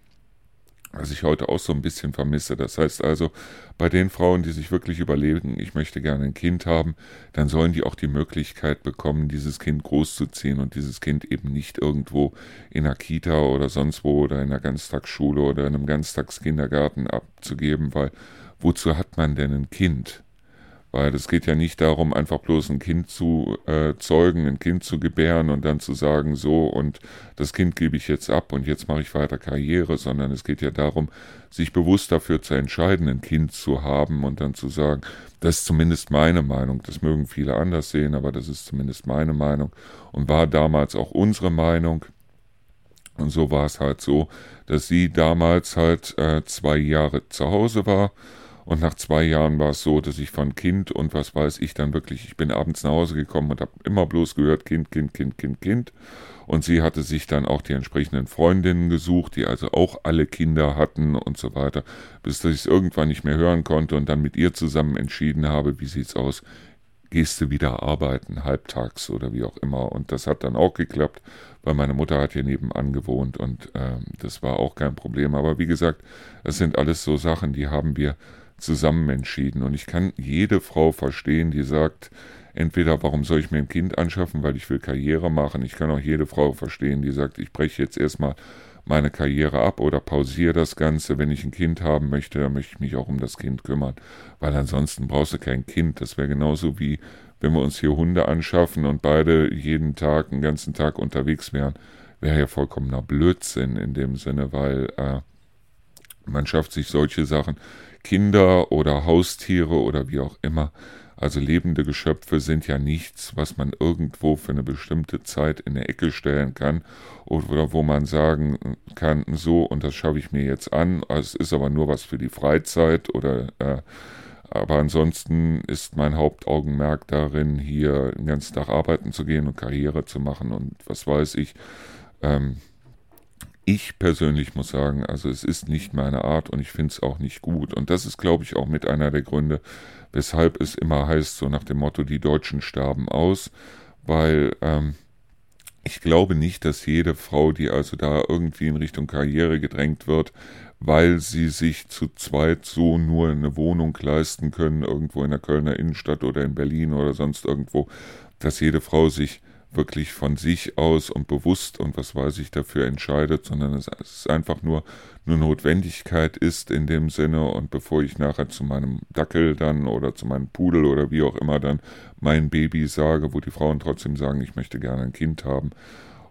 was ich heute auch so ein bisschen vermisse. Das heißt also, bei den Frauen, die sich wirklich überlegen, ich möchte gerne ein Kind haben, dann sollen die auch die Möglichkeit bekommen, dieses Kind großzuziehen und dieses Kind eben nicht irgendwo in einer Kita oder sonst wo oder in einer Ganztagsschule oder in einem Ganztagskindergarten abzugeben, weil wozu hat man denn ein Kind? Weil es geht ja nicht darum, einfach bloß ein Kind zu äh, zeugen, ein Kind zu gebären und dann zu sagen, so und das Kind gebe ich jetzt ab und jetzt mache ich weiter Karriere, sondern es geht ja darum, sich bewusst dafür zu entscheiden, ein Kind zu haben und dann zu sagen, das ist zumindest meine Meinung, das mögen viele anders sehen, aber das ist zumindest meine Meinung und war damals auch unsere Meinung. Und so war es halt so, dass sie damals halt äh, zwei Jahre zu Hause war und nach zwei Jahren war es so, dass ich von Kind und was weiß ich dann wirklich, ich bin abends nach Hause gekommen und habe immer bloß gehört, Kind, Kind, Kind, Kind, Kind. Und sie hatte sich dann auch die entsprechenden Freundinnen gesucht, die also auch alle Kinder hatten und so weiter, bis ich es irgendwann nicht mehr hören konnte und dann mit ihr zusammen entschieden habe, wie sieht's aus, gehst du wieder arbeiten, halbtags oder wie auch immer. Und das hat dann auch geklappt, weil meine Mutter hat hier nebenan gewohnt und äh, das war auch kein Problem. Aber wie gesagt, es sind alles so Sachen, die haben wir zusammen entschieden. Und ich kann jede Frau verstehen, die sagt, entweder warum soll ich mir ein Kind anschaffen, weil ich will Karriere machen. Ich kann auch jede Frau verstehen, die sagt, ich breche jetzt erstmal meine Karriere ab oder pausiere das Ganze. Wenn ich ein Kind haben möchte, dann möchte ich mich auch um das Kind kümmern. Weil ansonsten brauchst du kein Kind. Das wäre genauso wie wenn wir uns hier Hunde anschaffen und beide jeden Tag, einen ganzen Tag unterwegs wären. Wäre ja vollkommener Blödsinn in dem Sinne, weil äh, man schafft sich solche Sachen Kinder oder Haustiere oder wie auch immer. Also lebende Geschöpfe sind ja nichts, was man irgendwo für eine bestimmte Zeit in der Ecke stellen kann oder wo man sagen kann, so und das schaffe ich mir jetzt an. Es ist aber nur was für die Freizeit oder äh, aber ansonsten ist mein Hauptaugenmerk darin, hier den ganzen Tag arbeiten zu gehen und Karriere zu machen und was weiß ich. Ähm, ich persönlich muss sagen, also es ist nicht meine Art und ich finde es auch nicht gut. Und das ist, glaube ich, auch mit einer der Gründe, weshalb es immer heißt, so nach dem Motto, die Deutschen sterben aus, weil ähm, ich glaube nicht, dass jede Frau, die also da irgendwie in Richtung Karriere gedrängt wird, weil sie sich zu zweit so nur eine Wohnung leisten können, irgendwo in der Kölner Innenstadt oder in Berlin oder sonst irgendwo, dass jede Frau sich wirklich von sich aus und bewusst und was weiß ich dafür entscheidet, sondern es ist einfach nur eine Notwendigkeit ist in dem Sinne und bevor ich nachher zu meinem Dackel dann oder zu meinem Pudel oder wie auch immer dann mein Baby sage, wo die Frauen trotzdem sagen, ich möchte gerne ein Kind haben.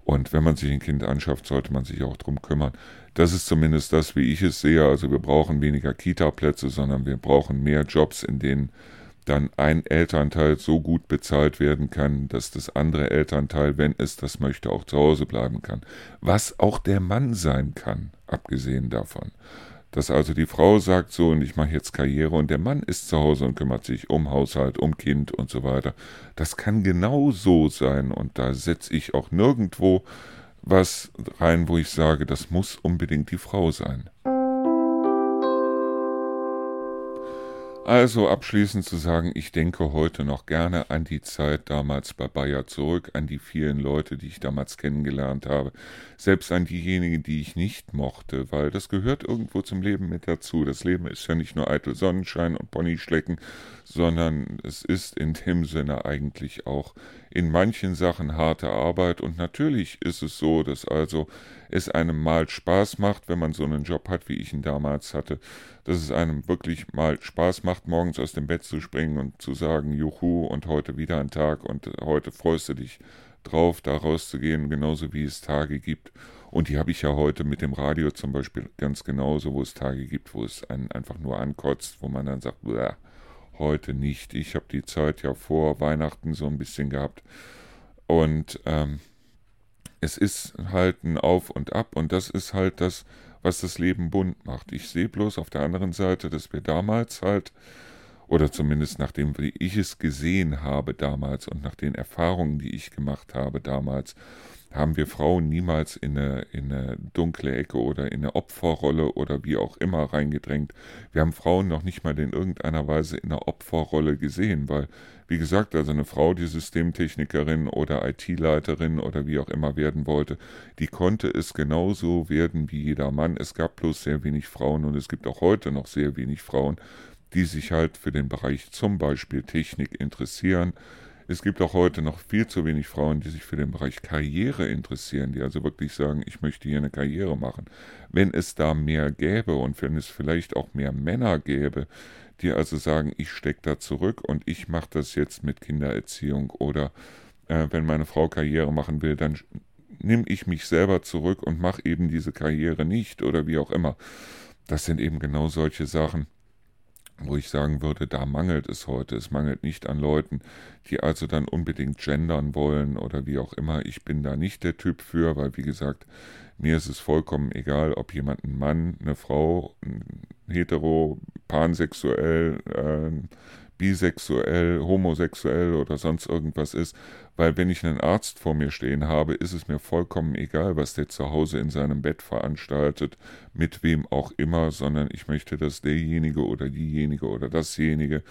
Und wenn man sich ein Kind anschafft, sollte man sich auch drum kümmern. Das ist zumindest das, wie ich es sehe. Also wir brauchen weniger Kita-Plätze, sondern wir brauchen mehr Jobs, in denen dann ein Elternteil so gut bezahlt werden kann, dass das andere Elternteil, wenn es das möchte, auch zu Hause bleiben kann. Was auch der Mann sein kann, abgesehen davon. Dass also die Frau sagt so, und ich mache jetzt Karriere und der Mann ist zu Hause und kümmert sich um Haushalt, um Kind und so weiter. Das kann genau so sein und da setze ich auch nirgendwo was rein, wo ich sage, das muss unbedingt die Frau sein. Also abschließend zu sagen, ich denke heute noch gerne an die Zeit damals bei Bayer zurück, an die vielen Leute, die ich damals kennengelernt habe, selbst an diejenigen, die ich nicht mochte, weil das gehört irgendwo zum Leben mit dazu. Das Leben ist ja nicht nur eitel Sonnenschein und Ponyschlecken, sondern es ist in dem Sinne eigentlich auch in manchen Sachen harte Arbeit und natürlich ist es so, dass also es einem mal Spaß macht, wenn man so einen Job hat, wie ich ihn damals hatte, dass es einem wirklich mal Spaß macht, morgens aus dem Bett zu springen und zu sagen, juhu, und heute wieder ein Tag und heute freust du dich drauf, da rauszugehen, genauso wie es Tage gibt. Und die habe ich ja heute mit dem Radio zum Beispiel ganz genauso, wo es Tage gibt, wo es einen einfach nur ankotzt, wo man dann sagt, heute nicht. Ich habe die Zeit ja vor Weihnachten so ein bisschen gehabt. Und ähm, es ist halt ein Auf und Ab und das ist halt das, was das Leben bunt macht. Ich sehe bloß auf der anderen Seite, dass wir damals halt, oder zumindest nachdem ich es gesehen habe damals und nach den Erfahrungen, die ich gemacht habe damals, haben wir Frauen niemals in eine, in eine dunkle Ecke oder in eine Opferrolle oder wie auch immer reingedrängt. Wir haben Frauen noch nicht mal in irgendeiner Weise in einer Opferrolle gesehen, weil, wie gesagt, also eine Frau, die Systemtechnikerin oder IT-Leiterin oder wie auch immer werden wollte, die konnte es genauso werden wie jeder Mann. Es gab bloß sehr wenig Frauen und es gibt auch heute noch sehr wenig Frauen, die sich halt für den Bereich zum Beispiel Technik interessieren es gibt auch heute noch viel zu wenig Frauen, die sich für den Bereich Karriere interessieren, die also wirklich sagen, ich möchte hier eine Karriere machen. Wenn es da mehr gäbe und wenn es vielleicht auch mehr Männer gäbe, die also sagen, ich stecke da zurück und ich mache das jetzt mit Kindererziehung oder äh, wenn meine Frau Karriere machen will, dann nehme ich mich selber zurück und mache eben diese Karriere nicht oder wie auch immer. Das sind eben genau solche Sachen wo ich sagen würde, da mangelt es heute. Es mangelt nicht an Leuten, die also dann unbedingt gendern wollen oder wie auch immer. Ich bin da nicht der Typ für, weil wie gesagt, mir ist es vollkommen egal, ob jemand ein Mann, eine Frau, ein hetero, pansexuell, äh, bisexuell, homosexuell oder sonst irgendwas ist, weil wenn ich einen Arzt vor mir stehen habe, ist es mir vollkommen egal, was der zu Hause in seinem Bett veranstaltet, mit wem auch immer, sondern ich möchte, dass derjenige oder diejenige oder dasjenige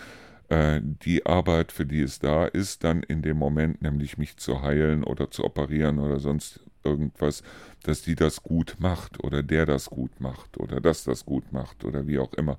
äh, die Arbeit, für die es da ist, dann in dem Moment, nämlich mich zu heilen oder zu operieren oder sonst irgendwas, dass die das gut macht oder der das gut macht oder das das gut macht oder wie auch immer.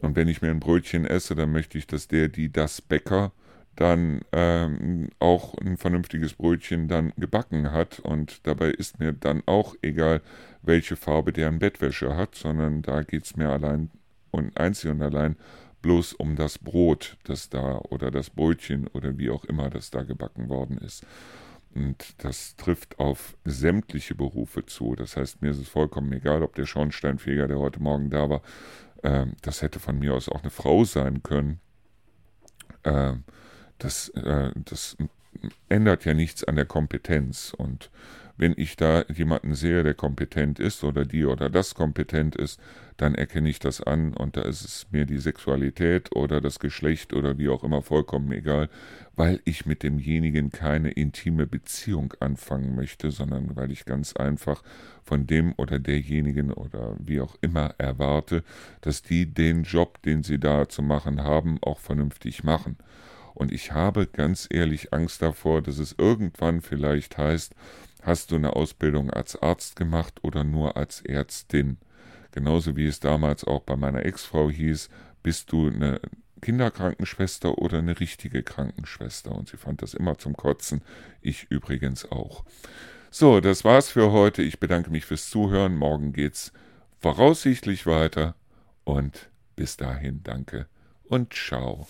Und wenn ich mir ein Brötchen esse, dann möchte ich, dass der, die das Bäcker dann ähm, auch ein vernünftiges Brötchen dann gebacken hat. Und dabei ist mir dann auch egal, welche Farbe deren Bettwäsche hat, sondern da geht es mir allein und einzig und allein bloß um das Brot, das da oder das Brötchen oder wie auch immer das da gebacken worden ist. Und das trifft auf sämtliche Berufe zu. Das heißt, mir ist es vollkommen egal, ob der Schornsteinfeger, der heute Morgen da war, äh, das hätte von mir aus auch eine Frau sein können. Äh, das, äh, das ändert ja nichts an der Kompetenz. Und wenn ich da jemanden sehe, der kompetent ist oder die oder das kompetent ist, dann erkenne ich das an und da ist es mir die Sexualität oder das Geschlecht oder wie auch immer vollkommen egal, weil ich mit demjenigen keine intime Beziehung anfangen möchte, sondern weil ich ganz einfach von dem oder derjenigen oder wie auch immer erwarte, dass die den Job, den sie da zu machen haben, auch vernünftig machen. Und ich habe ganz ehrlich Angst davor, dass es irgendwann vielleicht heißt, Hast du eine Ausbildung als Arzt gemacht oder nur als Ärztin? Genauso wie es damals auch bei meiner Ex-Frau hieß, bist du eine Kinderkrankenschwester oder eine richtige Krankenschwester? Und sie fand das immer zum Kotzen, ich übrigens auch. So, das war's für heute. Ich bedanke mich fürs Zuhören. Morgen geht's voraussichtlich weiter und bis dahin danke und ciao.